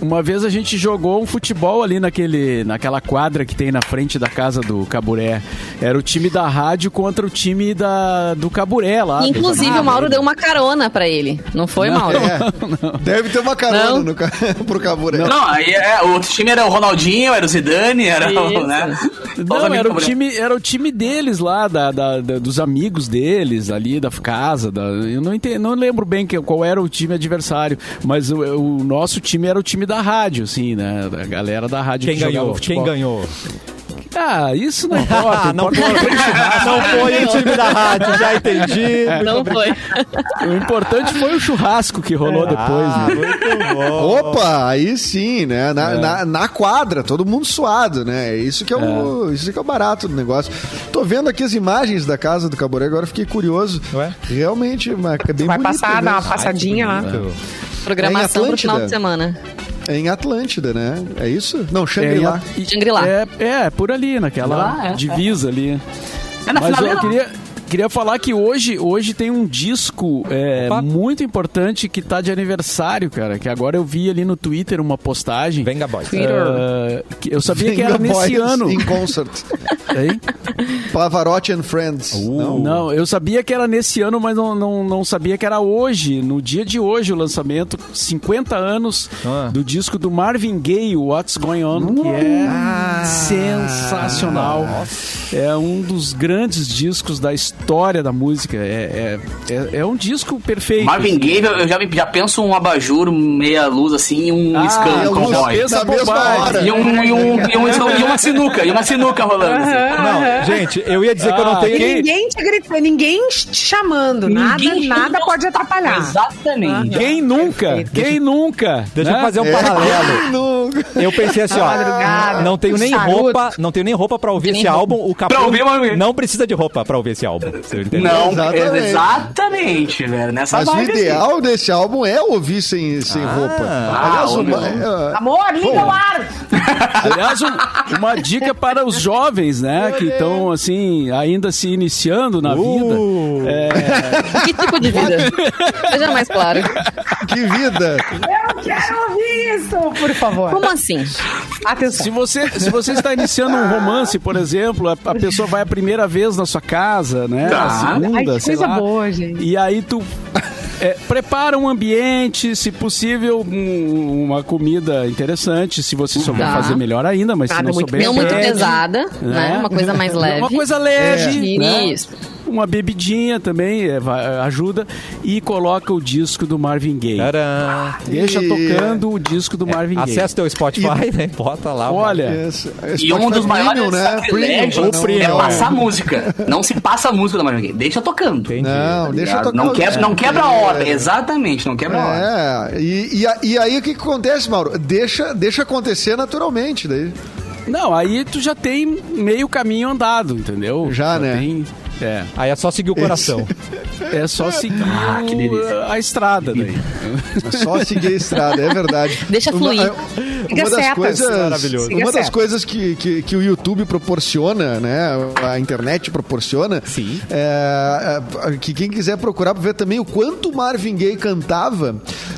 Uma vez a gente jogou um futebol ali naquele, naquela quadra que tem na frente da casa do Caburé. Era o time da rádio contra o time da, do Caburé lá. Inclusive, o Mauro deu uma carona pra ele. Não foi, Mauro? É, deve ter uma carona Não. no, pro Caburé. Não, aí é, o outro time era o Ronaldinho, era o Zidane, era o, Isso. né? Os Não, era o, time, era o time deles lá, da, da- da- dos amigos deles ali, da casa. da- eu não, ente- não lembro bem que- qual era o time adversário, mas o, o nosso time era o time da rádio, assim, né? A galera da rádio Quem que ganhou? Quem ganhou? Ah, isso não importa. Ah, não foi, importa- não foi o time da rádio, já entendi. Não foi. o importante foi o churrasco que rolou depois, Ah, né? muito bom. Opa, aí sim, né? Na, É. na, na quadra, todo mundo suado, né? Isso que é, o, isso que é o barato do negócio. Tô vendo aqui as imagens da casa do Caboré, agora fiquei curioso. Ué? Realmente, uma, é bem Vai bonita passar, dar uma mesmo. passadinha lá. Programação pro final de semana. É em Atlântida, né? É isso? Não, Shangri-La. e- Shangri-La. É, é, por ali, naquela Lá, é, divisa ali. É na Mas eu queria, queria falar que hoje, hoje tem um disco é, Opa. muito importante que tá de aniversário, cara. Que agora eu vi ali no Twitter uma postagem. Venga, boy. ah, que eu sabia que era Venga nesse Boys ano. Em concert. Hein? Pavarotti and Friends. Uh. Não? Não, eu sabia que era nesse ano, mas não, não, não sabia que era hoje, no dia de hoje, o lançamento, 50 anos Ah. do disco do Marvin Gaye, What's Going On, que é sensacional. É um dos grandes discos da história da música. É, é, é, é um disco perfeito. Marvin Gaye, eu já, já penso um abajur, meia luz assim, e um Ah, scan Na mesma hora. E, um, e, um, e, um- e uma sinuca, e uma sinuca rolando. assim. Não, gente, eu ia dizer que eu não Ah, tenho. E ninguém te gritando, ninguém te chamando, nada, Ninguém- nada pode atrapalhar. Exatamente. Quem nunca? Quem nunca? Deixa eu né? fazer um É, paralelo. nunca. Eu pensei assim, ó, Madrugada, não tenho nem charuto. roupa, não tenho nem roupa pra ouvir esse roupa. álbum. O Capu Pra ouvir, Marvin. não precisa de roupa pra ouvir esse álbum. Não, Exatamente. exatamente, velho. Nessa Mas o vibe, assim. ideal desse álbum é ouvir sem, sem roupa. Aliás, ô, o meu. ma- é, Amor, liga o ar! Aliás, um- uma dica para os jovens, né? Que estão, assim, ainda se iniciando na Uh. vida. É, Que tipo de vida? Seja mais claro. que vida! Eu não quero ouvir isso, por favor. Como assim? Atenção. se, você, se você está iniciando um romance, por exemplo, a, a pessoa vai a primeira vez na sua casa, né? Tá. A segunda, Ai, que sei coisa lá. boa, gente. E aí tu é, prepara um ambiente, se possível, um- uma comida interessante. Se você souber Tá. fazer melhor ainda, mas se Nada não muito souber... Não muito pesada, né? Uma coisa mais leve. Uma coisa leve, né? Isso. Uma bebidinha também é, ajuda e coloca o disco do Marvin Gaye. Tcharam. Deixa E- tocando o disco do Marvin Gaye. Acesse teu Spotify, né? Bota lá. Olha, E um dos maiores né? sacrilégios O premium, é é. passar música. Não se passa a música da Marvin Gaye. Deixa tocando. Entendi. Não, deixa Ligado? tocar Não o quebra, não quebra a ordem. Exatamente, não quebra a ordem. É, e, e, e aí o que, acontece, Mauro? Deixa, deixa acontecer naturalmente. Daí. não, aí tu já tem meio caminho andado, entendeu? Já, né? tem- é, Aí é só seguir o coração. é só seguir Ah, que o- delícia. a estrada daí. É só seguir a estrada, é verdade. Deixa fluir. Uma, Siga uma das setas. coisas, uma das coisas que, que, que o YouTube proporciona, né? A internet proporciona. Sim. É, é, que quem quiser procurar pra ver também o quanto o Marvin Gaye cantava,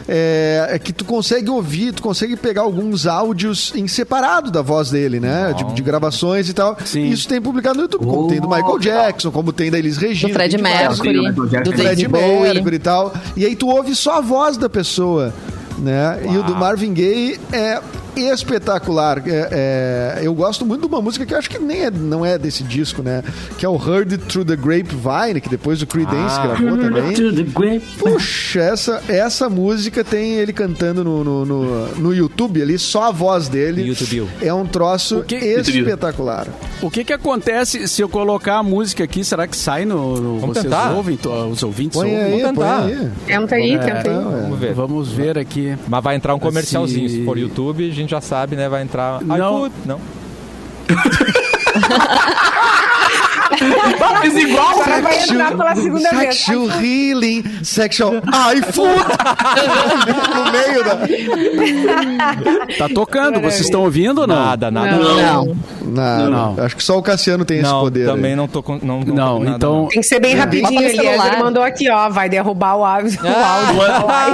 é, é que tu consegue ouvir, tu consegue pegar alguns áudios em separado da voz dele, né? De, de gravações e tal. Sim. Isso tem publicado no YouTube, como tem do Michael Jackson, como como tem da Elis Regina. Do Fred. Mercury, né, do do Fred. Mercury e tal. E aí tu ouve só a voz da pessoa. Né? E o do Marvin Gaye é espetacular. É- é- eu gosto muito de uma música que eu acho que nem é, não é desse disco, né? Que é o Heard It Through the Grapevine, que depois o Creedence Ah. gravou também. Puxa, essa, essa música tem ele cantando no, no, no, no YouTube ali, só a voz dele. YouTube. É um troço O que- espetacular. O que que acontece se eu colocar a música aqui? Será que sai no... no Vamos vocês tentar. ouvem? to- Os ouvintes Põe ouvem? aí, põe tentar. aí. Tenta aí, tenta aí. É. Vamos ver. Vamos ver aqui. Mas vai entrar um comercialzinho. Se for YouTube, gente já sabe, né? Vai entrar. Não. iFood. Não. Igual, Agora vai entrar pela segunda vez. Sexual healing, sexual iFood. no meio da. Tá tocando, vocês estão ouvindo ou não? Nada, nada. Não. Não, Não. Acho que só o Cassiano tem esse Não, poder. também aí. não tô com. Não, não, Não, nada, então... Tem que ser bem rapidinho. No Ele mandou aqui, ó. Vai derrubar o áudio. O Ah.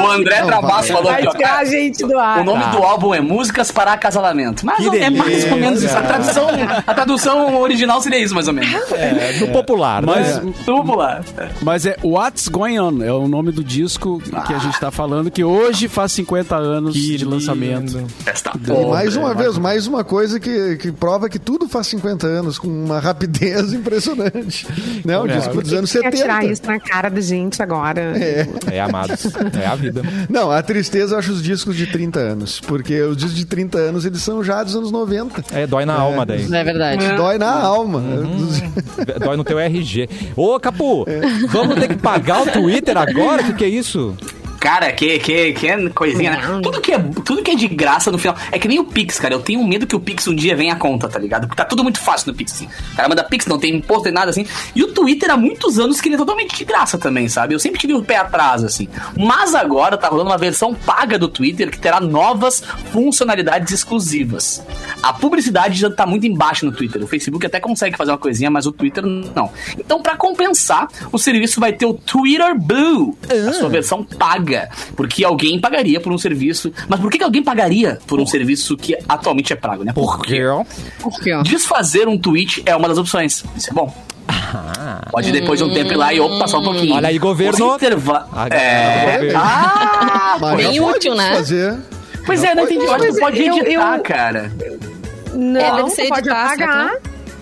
O, o André Não, Travasso vai. falou Vai aqui, ó. tirar a cara, gente do ar. O nome Tá. do álbum é Músicas para Acasalamento. Mas Que é mais ou menos isso. A tradução, a tradução original seria isso, mais ou menos. É, do popular, Mas, né? Lá. mas é What's Going On, é o nome do disco que a gente tá falando, que hoje faz 50 anos de lançamento. Esta E mais uma vez, mais uma coisa que, que prova que tudo faz 50 anos com uma rapidez impressionante. Né? O disco dos anos Quer tirar 70. isso na cara da gente agora. É, amados. É a vida. Não, a tristeza eu acho os discos de 30 anos. Porque os discos de 30 anos, eles são já dos anos 90. É, dói na alma daí. É verdade. Dói na alma. Dói no teu RG. Ô, Capu, vamos ter que pagar o Twitter agora? O que, que é isso? Cara, que, que, que é coisinha, né? Tudo que, é, tudo que é de graça no final. É que nem o Pix, cara. Eu tenho medo que o Pix um dia venha à conta, tá ligado? Porque tá tudo muito fácil no Pix, assim. O cara manda Pix, não tem imposto nem nada assim. E o Twitter há muitos anos que ele é totalmente de graça também, sabe? Eu sempre tive o pé atrás, assim. Mas agora tá rolando uma versão paga do Twitter que terá novas funcionalidades exclusivas. A publicidade já tá muito embaixo no Twitter. O Facebook até consegue fazer uma coisinha, mas o Twitter não. Então, pra compensar, o serviço vai ter o Twitter Blue, a sua versão paga. Porque alguém pagaria por um serviço. Mas por que, que alguém pagaria por um serviço que atualmente é pago, né? Por quê? Por quê? Desfazer um tweet é uma das opções. Isso é bom. Pode depois de um tempo ir lá e opa, passar um pouquinho. Olha aí, governo. Interva- Ah, É. Ah, Bem pode útil, né? Fazer. pois é, não entendi. Eu pode eu- editar, eu- cara. Não, É, deve ser pode editar, apagar.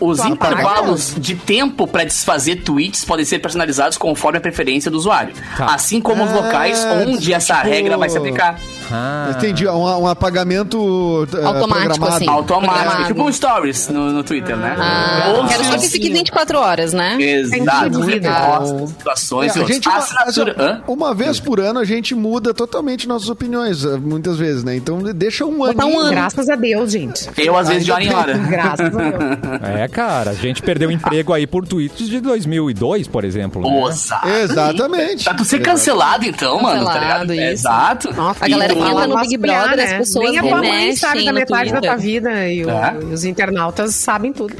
Os Tu apaga. intervalos de tempo para desfazer tweets podem ser personalizados conforme a preferência do usuário. Tá. Assim como os Ah, locais onde essa tipo- regra vai se aplicar. Ah. Entendi. Um, um apagamento eh, Automático, programado. assim. Automático. Programado. Tipo um stories no, no Twitter, né? Ah, Ou quero só que fique 24 horas, né? Exato. Respostas, situações É, a gente, uma, assim, uma vez por ano a gente muda totalmente nossas opiniões, eh, muitas vezes, né? Então deixa um aninho. um ano. Graças a Deus, gente. Eu, às vezes, de hora em hora. Graças a Deus. É, cara, a gente perdeu emprego aí por tweets de 2002, por exemplo. né? Moça. Exatamente. Pra tu ser cancelado, então, mano, tá ligado? Cancelado, isso. Exato. Nossa, A galera E fala no Big Brother, as pessoas Nem a tua mãe sabe da metade da tua vida e, o- É. e os internautas sabem tudo.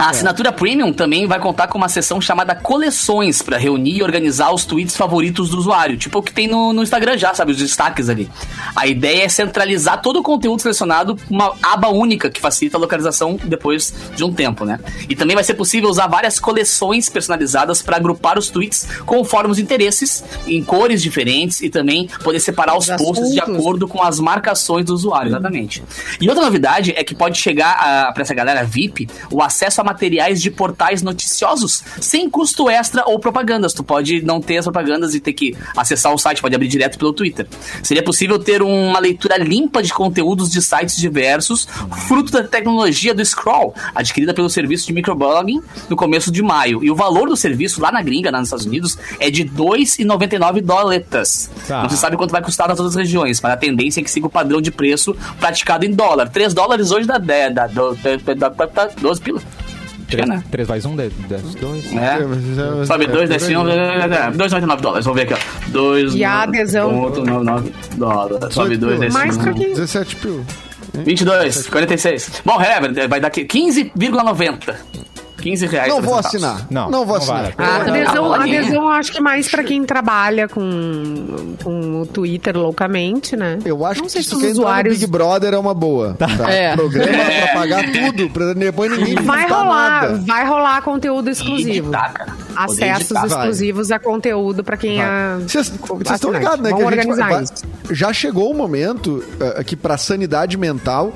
A assinatura Premium também vai contar com uma seção chamada Coleções para reunir e organizar os tweets favoritos do usuário, tipo o que tem no, no Instagram já, sabe, os destaques ali. A ideia é centralizar todo o conteúdo selecionado uma aba única que facilita a localização depois de um tempo, né? E também vai ser possível usar várias coleções personalizadas para agrupar os tweets conforme os interesses, em cores diferentes e também poder separar os Os posts de assuntos. acordo com as marcações do usuário, exatamente. E outra novidade é que pode chegar para essa galera VIP o acesso a materiais de portais noticiosos sem custo extra ou propagandas. Tu pode não ter as propagandas e ter que acessar o site, pode abrir direto pelo Twitter. Seria possível ter uma leitura limpa de conteúdos de sites diversos, fruto da tecnologia do Scroll, adquirida pelo serviço de microblogging no começo de maio. E o valor do serviço lá na gringa, nos Estados Unidos, é de 2,99 dólares. Tá. Não se sabe quanto vai custar nas outras regiões, mas a tendência é que siga o padrão de preço praticado em dólar. 3 dólares hoje dá, dá, dá, dá, dá, dá 12 pila. Três, né? 3 mais 1, 10, 2. É. Sobe 2, desce 1, 2,99 dólares. Vamos ver aqui, ó. 2, E a adesão? 99 dólares. Sobe 2, desce Mais pra 1. quem? 17 pil. 22, 46. Bom, Hever, vai dar aqui 15,90. 15 reais. Não vou assinar. Não, Não vou não assinar. vale. A Ah, adesão, não, a adesão, eu acho que mais pra quem trabalha com, com o Twitter loucamente, né? Eu acho não que sei se no usuários. Big Brother é uma boa. Tá? É. Programa pra pagar tudo, pra depois ninguém Vai rolar, nada. vai rolar conteúdo exclusivo. Editar, cara. Acessos editar. exclusivos a conteúdo pra quem é. Vocês estão assinante. ligados, né? Vamos que a gente organizar vai- isso. já chegou o momento uh, que pra sanidade mental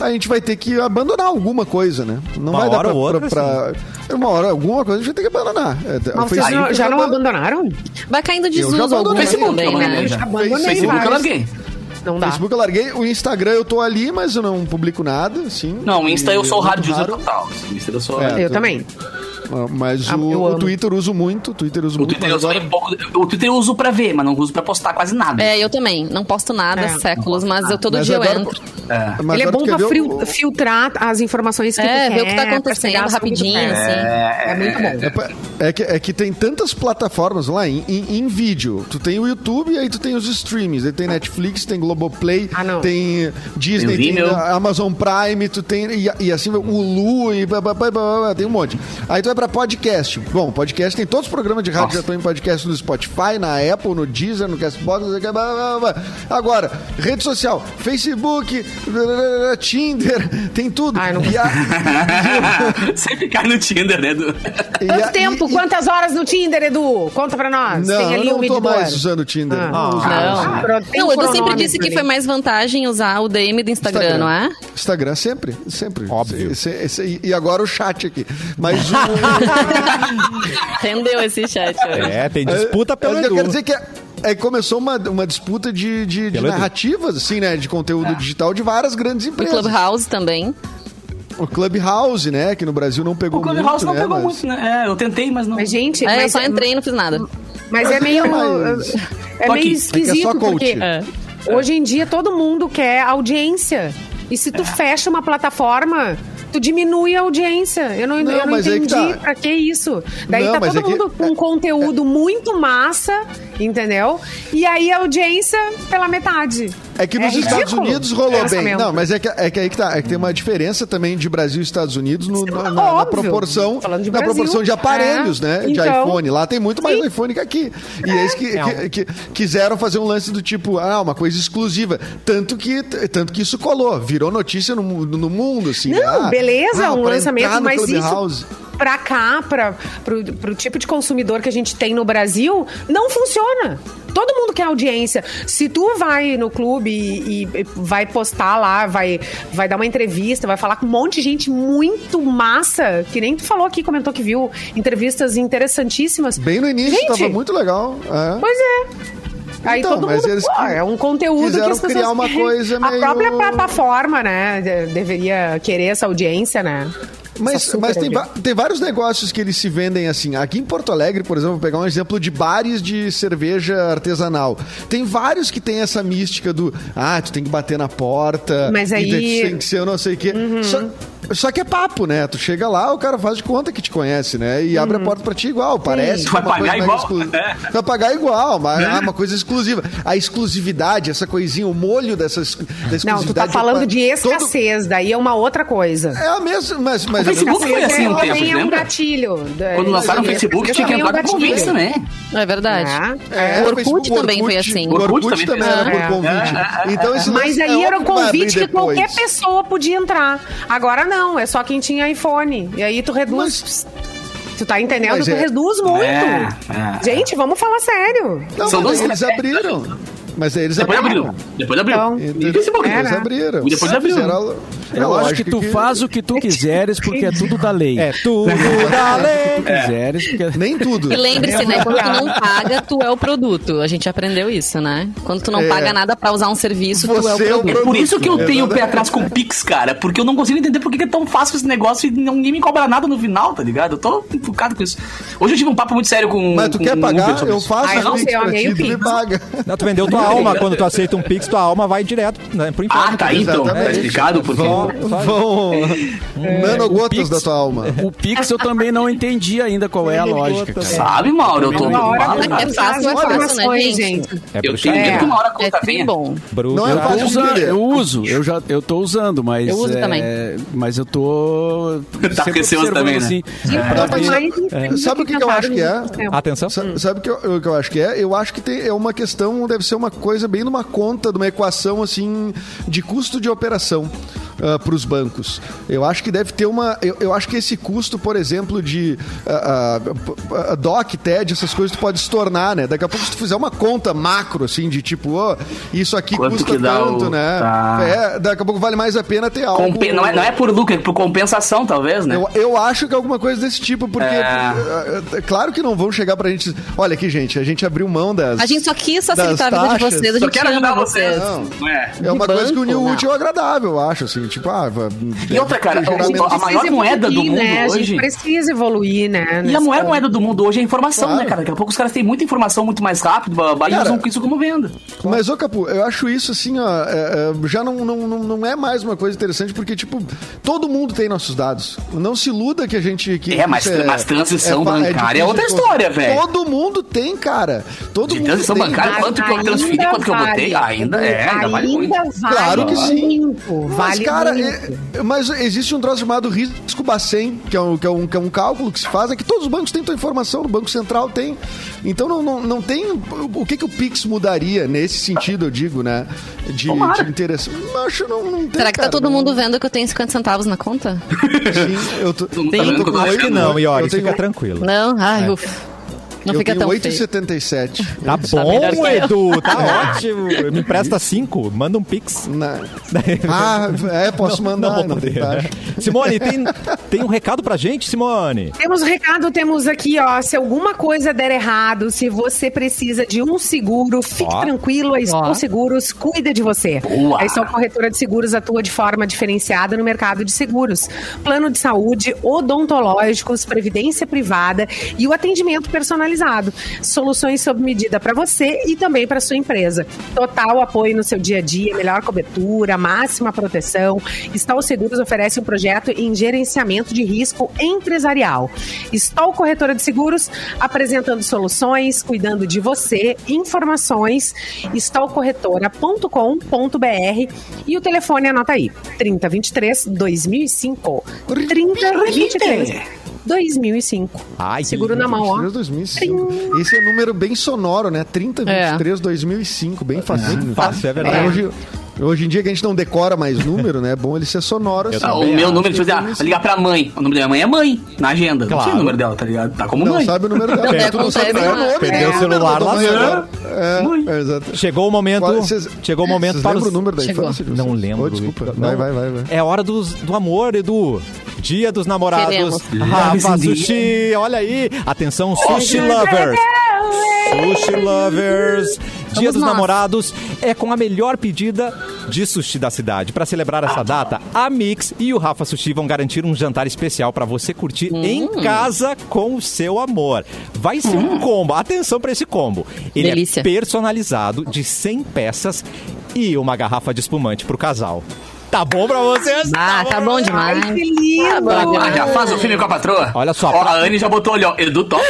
a gente vai ter que abandonar alguma coisa, né? Não Uma vai dar hora pra, ou outra, pra- pra- Uma hora, alguma coisa a gente vai ter que abandonar. É, o Mas vocês Facebook não- já não aban- abandonaram? Vai caindo Eu já desuso algumas Facebook, também, eu né? abandonei já. Abandonei Facebook eu larguei. Não dá. Facebook eu larguei, o Instagram eu tô ali, mas eu não publico nada, assim. Não, o Insta eu sou muito hard user total. O Insta eu sou. É. Eu também. Ah, Mas Ah, o, eu. Twitter eu uso muito, o Twitter eu uso O muito, Twitter, eu pouco, o Twitter eu uso pra ver, mas não uso pra postar quase nada. É, eu também. Não posto nada É. séculos, mas eu todo Mas dia eu agora- entro. É. mas Ele é bom quer pra o- filtrar as informações que É, tu ver o que tá quer, acontecendo rapidinho, quer. assim. É muito bom. É, é que, é que tem tantas plataformas lá em, em, em vídeo. Tu tem o YouTube e aí tu tem os streamings. Aí tem Netflix, tem Globoplay, Ah, não. tem Disney, Tem tem, Amazon Prime, tu tem. E, e assim, o Lu e blá, blá, blá, blá, blá, tem um monte. Aí tu vai pra podcast. Bom, podcast tem todos os programas de rádio Nossa. já estão em podcast no Spotify, na Apple, no Deezer, no Castbox, não sei o que, blá, blá, blá. Agora, rede social, Facebook, blá, blá, blá, Tinder, tem tudo. Ai, não- E a- Sempre cai no Tinder, né? Do... e Quanto a- tempo? e- Quantas horas no Tinder, Edu? Conta pra nós. Não, Tem ali eu não tô medidor. mais usando o Tinder. Ah. Não uso Não. mais. Pro- tem Não, o Edu sempre disse que foi mais vantagem usar o DM do Instagram, não é? Instagram sempre, sempre. Óbvio. Esse- esse- e agora o chat aqui. Mas o. Rendeu esse chat hoje. É, tem disputa pelo Mas eu Edu. quero dizer que é, é começou uma, uma disputa de, de, de narrativas, assim, né? De conteúdo digital de várias grandes O empresas. Clubhouse também. O Clubhouse, né? Que no Brasil não pegou O Clubhouse muito, não né? pegou mas- muito, né? É, eu tentei, mas não. Mas, gente, É, eu mas, só entrei e não fiz nada. mas é meio. Mas- É meio esquisito, É é porque É. hoje em dia todo mundo quer audiência. E se tu fecha uma plataforma, tu diminui a audiência. Eu não, Não, eu não mas aí que entendi tá. pra que isso. Daí Não, tá todo é que- mundo com conteúdo muito massa, entendeu? E aí a audiência pela metade. É que nos Estados ridículo Unidos rolou bem. Não, mas é que, é que aí que tá. É que tem uma diferença também de Brasil e Estados Unidos no- na, na- proporção, na Brasil. proporção de aparelhos, É. né? De Então. iPhone. Lá tem muito mais Sim. iPhone que aqui. E é isso que, que- que quiseram fazer um lance do tipo, ah, uma coisa exclusiva. Tanto que, tanto que isso colou, virou notícia no, no mundo, assim. Não, ah, beleza, ah, um lançamento, mas Clubhouse. isso pra cá, pro, pro tipo de consumidor que a gente tem no Brasil, não funciona. Todo mundo quer audiência. Se tu vai no clube e, e vai postar lá, vai, vai dar uma entrevista, vai falar com um monte de gente muito massa, que nem tu falou aqui, comentou que viu entrevistas interessantíssimas. Bem no início, Gente, tava muito legal. é. Pois é. Aí Então, todo mundo, eles pô, é um conteúdo que as pessoas criar uma coisa A meio- própria plataforma, né, de- deveria querer essa audiência, né? Mas, mas tem, tem vários negócios que eles se vendem assim. Aqui em Porto Alegre, por exemplo, vou pegar um exemplo de bares de cerveja artesanal. Tem vários que tem essa mística do ah, tu tem que bater na porta. Mas e aí- Uhum. tu tem que ser eu não sei o quê. Só, só que é papo, né? Tu chega lá, o cara faz de conta que te conhece, né? E Uhum. abre a porta pra ti igual. Parece Tu vai pagar igual. exclu- É. Tu vai pagar igual, mas é uma coisa exclusiva. A exclusividade, essa coisinha, o molho dessa da exclusividade. Não, tu tá falando de todo- escassez, daí é uma outra coisa. É a mesma, mas, mas Facebook foi assim um é- tempo, também é um lembra? gatilho. Quando lançaram o Facebook, tinha que é um entrar com convite também. É verdade. É, o o Orkut também foi assim. O Orkut, também, era foi. por convite. Então, esse Mas aí é era um convite que qualquer pessoa podia entrar. Agora não, é só quem tinha iPhone. E aí tu reduz. Tu tá entendendo? Mas tu é- reduz muito. É, é. Gente, vamos falar sério. Não, São mas eles abriram. Mas aí eles Depois abriram. abriu. Depois abriu. Então, E Facebook? é, Eles né? abriram. E depois abriu. Eu acho que tu faz o que tu quiseres porque é tudo da lei. É tudo da lei. Tu quiseres porque... Nem tudo. E lembre-se, né? Quando tu não paga, tu é o produto. A gente aprendeu isso, né? Quando tu não É. paga nada pra usar um serviço, tu é o Você é o produto. É por isso que eu tenho o pé atrás com o Pix, cara. Porque eu não consigo entender por que que é tão fácil esse negócio e ninguém me cobra nada no final, tá ligado? Eu tô enfocado com isso. Hoje eu tive um papo muito sério com Mas tu com quer um pagar? Eu isso. faço Ah, eu não sei, eu amei o tu Pix. paga. Não, tu vendeu tua alma. Quando tu aceita um Pix, tua alma vai direto né, pro inferno. Ah, tá, então. Exatamente. Tá explicado por. Vão Vão nanogotas Pix. da tua alma. O Pix eu também não entendi ainda qual é a lógica, cara. Sabe, Mauro? Eu tô Uma hora mal, É cara. fácil, é fácil, né, gente? É Eu tenho medo que uma hora a É conta venha. bom. Bruxa. Não é Eu, entender. eu uso, eu já eu tô usando, mas. Eu uso é, também. Mas eu tô. Tá receoso também, né? assim, Então, tá incrível Sabe o que que eu acho que é? no Atenção. Sa- Sabe o que, eu- o que eu acho que é? Eu acho que tem, é uma questão, deve ser uma coisa bem numa conta, numa equação assim de custo de operação para os bancos. Eu acho que deve ter uma. Eu, eu acho que esse custo, por exemplo, de ah, ah, p- DOC, TED, essas coisas, tu pode se tornar, né? Daqui a pouco, se tu fizer uma conta macro, assim, de tipo, ó, isso aqui Quanto custa que dá tanto, o- né? tá. É, daqui a pouco vale mais a pena ter algo. Compe- Não, é, não é por lucro, é por compensação, talvez, né? Eu, eu acho que é alguma coisa desse tipo, porque É. claro que não vão chegar pra gente. Olha aqui, gente, a gente abriu mão das. A gente só quis facilitar a vida de vocês, a Só gente quero ama ajudar vocês. vocês. Não. É? É uma de coisa que une o banco, útil ao agradável, eu acho, assim. Tipo, ah, E outra, cara, menos- a maior moeda do mundo né? A hoje- gente precisa evoluir, né? E a maior moeda do mundo hoje é a informação, Claro. né, cara? Daqui a pouco os caras têm muita informação muito mais rápido, e Cara, usam isso como venda. Mas, ô Capu, eu acho isso assim, ó, é, é, já não, não, não, não é mais uma coisa interessante, porque, tipo, todo mundo tem nossos dados. Não se iluda que a gente. Que É, mas- isso mas transição fa- bancária é outra história, velho. Todo mundo tem, cara. Todo De mundo transição tem. bancária, quanto que eu transferi, ainda quanto que eu botei, vale. ainda é, ainda vale muito. vale Claro que sim. muito, Mas, vale cara, muito. é- mas existe um troço chamado risco Bacen, que é, um, que, é um, que é um cálculo que se faz, é que todos os bancos têm tua informação, no Banco Central tem. Então não, não, não tem. O que, que o Pix mudaria nesse sentido, eu digo, né? De, Tomara. de interesse. Acho que não, não tem. Será que tá cara, todo não- mundo vendo que eu tenho 50 centavos na conta? Sim, eu tô. Tá eu tô com Acho que não, Iori, tenho- fica tranquilo. Não? Ai, ufa. Não eu fica tenho tão feio. 8,77. Tá bom, que eu. Edu, tá ótimo. Me empresta cinco, manda um pix. Na- Ah, é, posso mandar. Não, não vou tem poder, né? Simone, tem, tem um recado pra gente, Simone? Temos um recado, temos aqui, ó. Se alguma coisa der errado, se você precisa de um seguro, fique Ó. tranquilo, a Ó. Seguros cuida de você. Boa. A Stone Corretora de Seguros atua de forma diferenciada no mercado de seguros. Plano de saúde, odontológicos, previdência privada e o atendimento personalizado. Soluções sob medida para você e também para sua empresa. Total apoio no seu dia a dia, melhor cobertura, máxima proteção. Stol Seguros oferece um projeto em gerenciamento de risco empresarial. Stol Corretora de Seguros apresentando soluções, cuidando de você, informações, stolcorretora.com.br e o telefone anota aí, 3023 2005. 3023 2005. Ai, Seguro na mão, ó. 23, 2005. Esse é um número bem sonoro, né? 30, 23, 2005, bem facinho. fácil, é verdade. Hoje, hoje em dia que a gente não decora mais número, né? É bom ele ser sonoro. assim. Ah, o meu número, tipo assim, ah, ligar pra mãe. O número da minha mãe é mãe, na agenda. Não Claro. tinha o número dela, tá ligado? Tá como Não mãe. sabe o número dela. Não, tu não sabe nem o acontece, nome. Perdeu né? o celular lá fora. agora. É, é, exato. Chegou o momento. Qual- vocês- chegou o momento para os... o número da Chegou. infância? de Não lembro. Oh, desculpa. Não. Vai, vai, vai, vai. É hora dos, do amor, Edu. Dia dos namorados. Queremos. Rafa Sushi, olha aí. Atenção, Sushi Lovers. Sushi Lovers. Dia dos nós. namorados é com a melhor pedida de sushi da cidade. Para celebrar essa data, a Mix e o Rafa Sushi vão garantir um jantar especial para você curtir em casa com o seu amor. Vai ser um combo. Atenção para esse combo. Ele Delícia. é personalizado de 100 peças e uma garrafa de espumante pro casal. Tá bom pra vocês? Ah, tá bom demais. Ai, que lindo! Tá bom Ah, já faz o filme com a patroa? Olha só, Ó, pra- a Anne já botou ali, ó. Edu topa.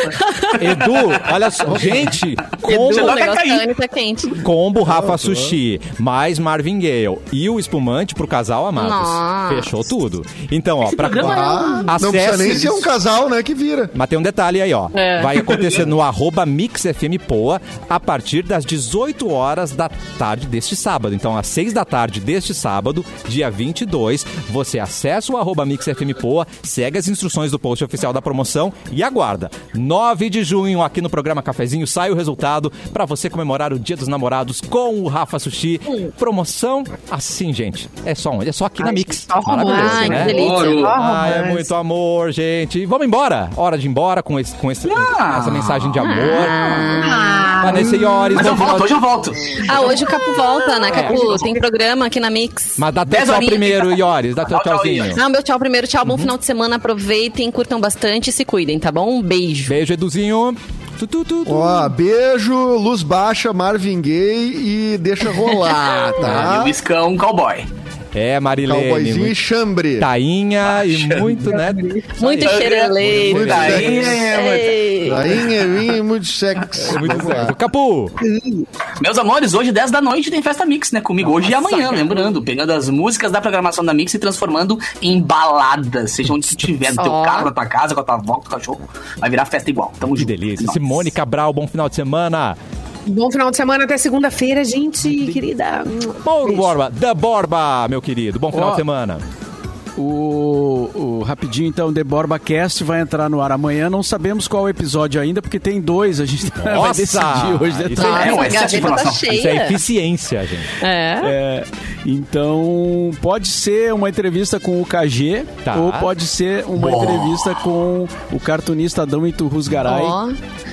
Edu, olha só. Gente, Edu, combo, Já o negócio cair. da Anne tá quente. combo Rafa Sushi, mais Marvin Gaye e o espumante pro casal amados. Nossa. Fechou tudo. Então, ó, pra Ah, não Acesse- precisa nem ser um casal, né? Que vira. Mas tem um detalhe aí, ó. É. Vai acontecer no arroba MixFMPoa a partir das 18 horas da tarde deste sábado. Então, às 6 da tarde deste sábado, dia 22, você acessa o arroba MixFMPoa, segue as instruções do post oficial da promoção e aguarda. 9 de junho, aqui no programa Cafezinho, sai o resultado para você comemorar o Dia dos Namorados com o Rafa Sushi. Promoção assim, gente. É só onde? É só aqui na Ai, Mix. só romance, Maravilhoso, Ai, né? que delícia. Ah, é muito amor, gente. E Vamos embora. Hora de ir embora com, esse, com esse- Ah. essa mensagem de amor. Ah, Vanessa Iores. Mas eu volto, de- hoje eu volto. Ah, hoje o Capu volta, né, Capu? Tem programa aqui na Mix. Mas dá teu tchau horinhas. primeiro, Iores. Dá teu Tchau, tchau, tchauzinho. Não, meu tchau primeiro. Tchau, bom final de semana. Aproveitem, curtam bastante e se cuidem, tá bom? Um beijo. Beijo, Eduzinho. Tu, tu, tu, tu. Ó, beijo, luz baixa, Marvin Gaye e deixa rolar, E tá? o Iscão cowboy. É, Marilene. Cowboyzinho e muito- chambre. Tainha e muito, né? Muito xereleiro. Muito Daí, Ei. Rainha, vinho e muito sexo. É muito certo. Capu, Meus amores, hoje 10 da noite tem festa Mix, né? Comigo hoje e amanhã, lembrando. Pegando as músicas da programação da Mix e transformando em baladas. Seja onde estiver, no teu Ó. carro, na tua casa, com a tua avó, com o cachorro. Vai virar festa igual. Tamo que junto. delícia. Nossa. Simone Cabral, bom final de semana. Bom final de semana até segunda-feira, gente, querida. Mauro. Borba, da Borba, meu querido. Bom final Ó. de semana. O, o rapidinho então, The Borba Cast vai entrar no ar amanhã. Não sabemos qual episódio ainda, porque tem dois. A gente vai Nossa! decidir hoje de Isso tarde. É, tá. Isso é eficiência, gente. É. É, então, pode ser uma entrevista com o KG Tá. ou pode ser uma Boa. entrevista com o cartunista Adão Iturrusgaray. Ó.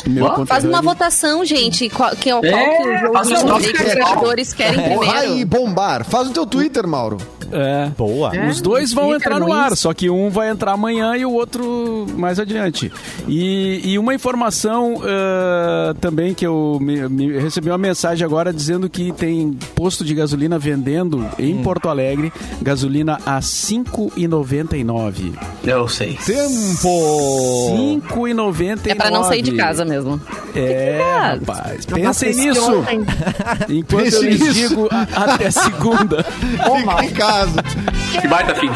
meu Ó, Faz uma votação, gente. Qual, que, qual É, que os seguidores querem e primeiro? bombar. Faz o teu Twitter, Mauro. É. Boa. Os dois vão Fica entrar no ar, só que um vai entrar amanhã e o outro mais adiante. E, e uma informação ah, também que eu me- me- recebi uma mensagem agora dizendo que tem posto de gasolina vendendo em Porto Alegre gasolina a R$ 5,99. Eu sei. Tempo! 5,99. É pra não sair de casa mesmo. É, rapaz. Pensem nisso. Enquanto Pense eu lhes digo a- até segunda. Fica em casa. Que baita fim.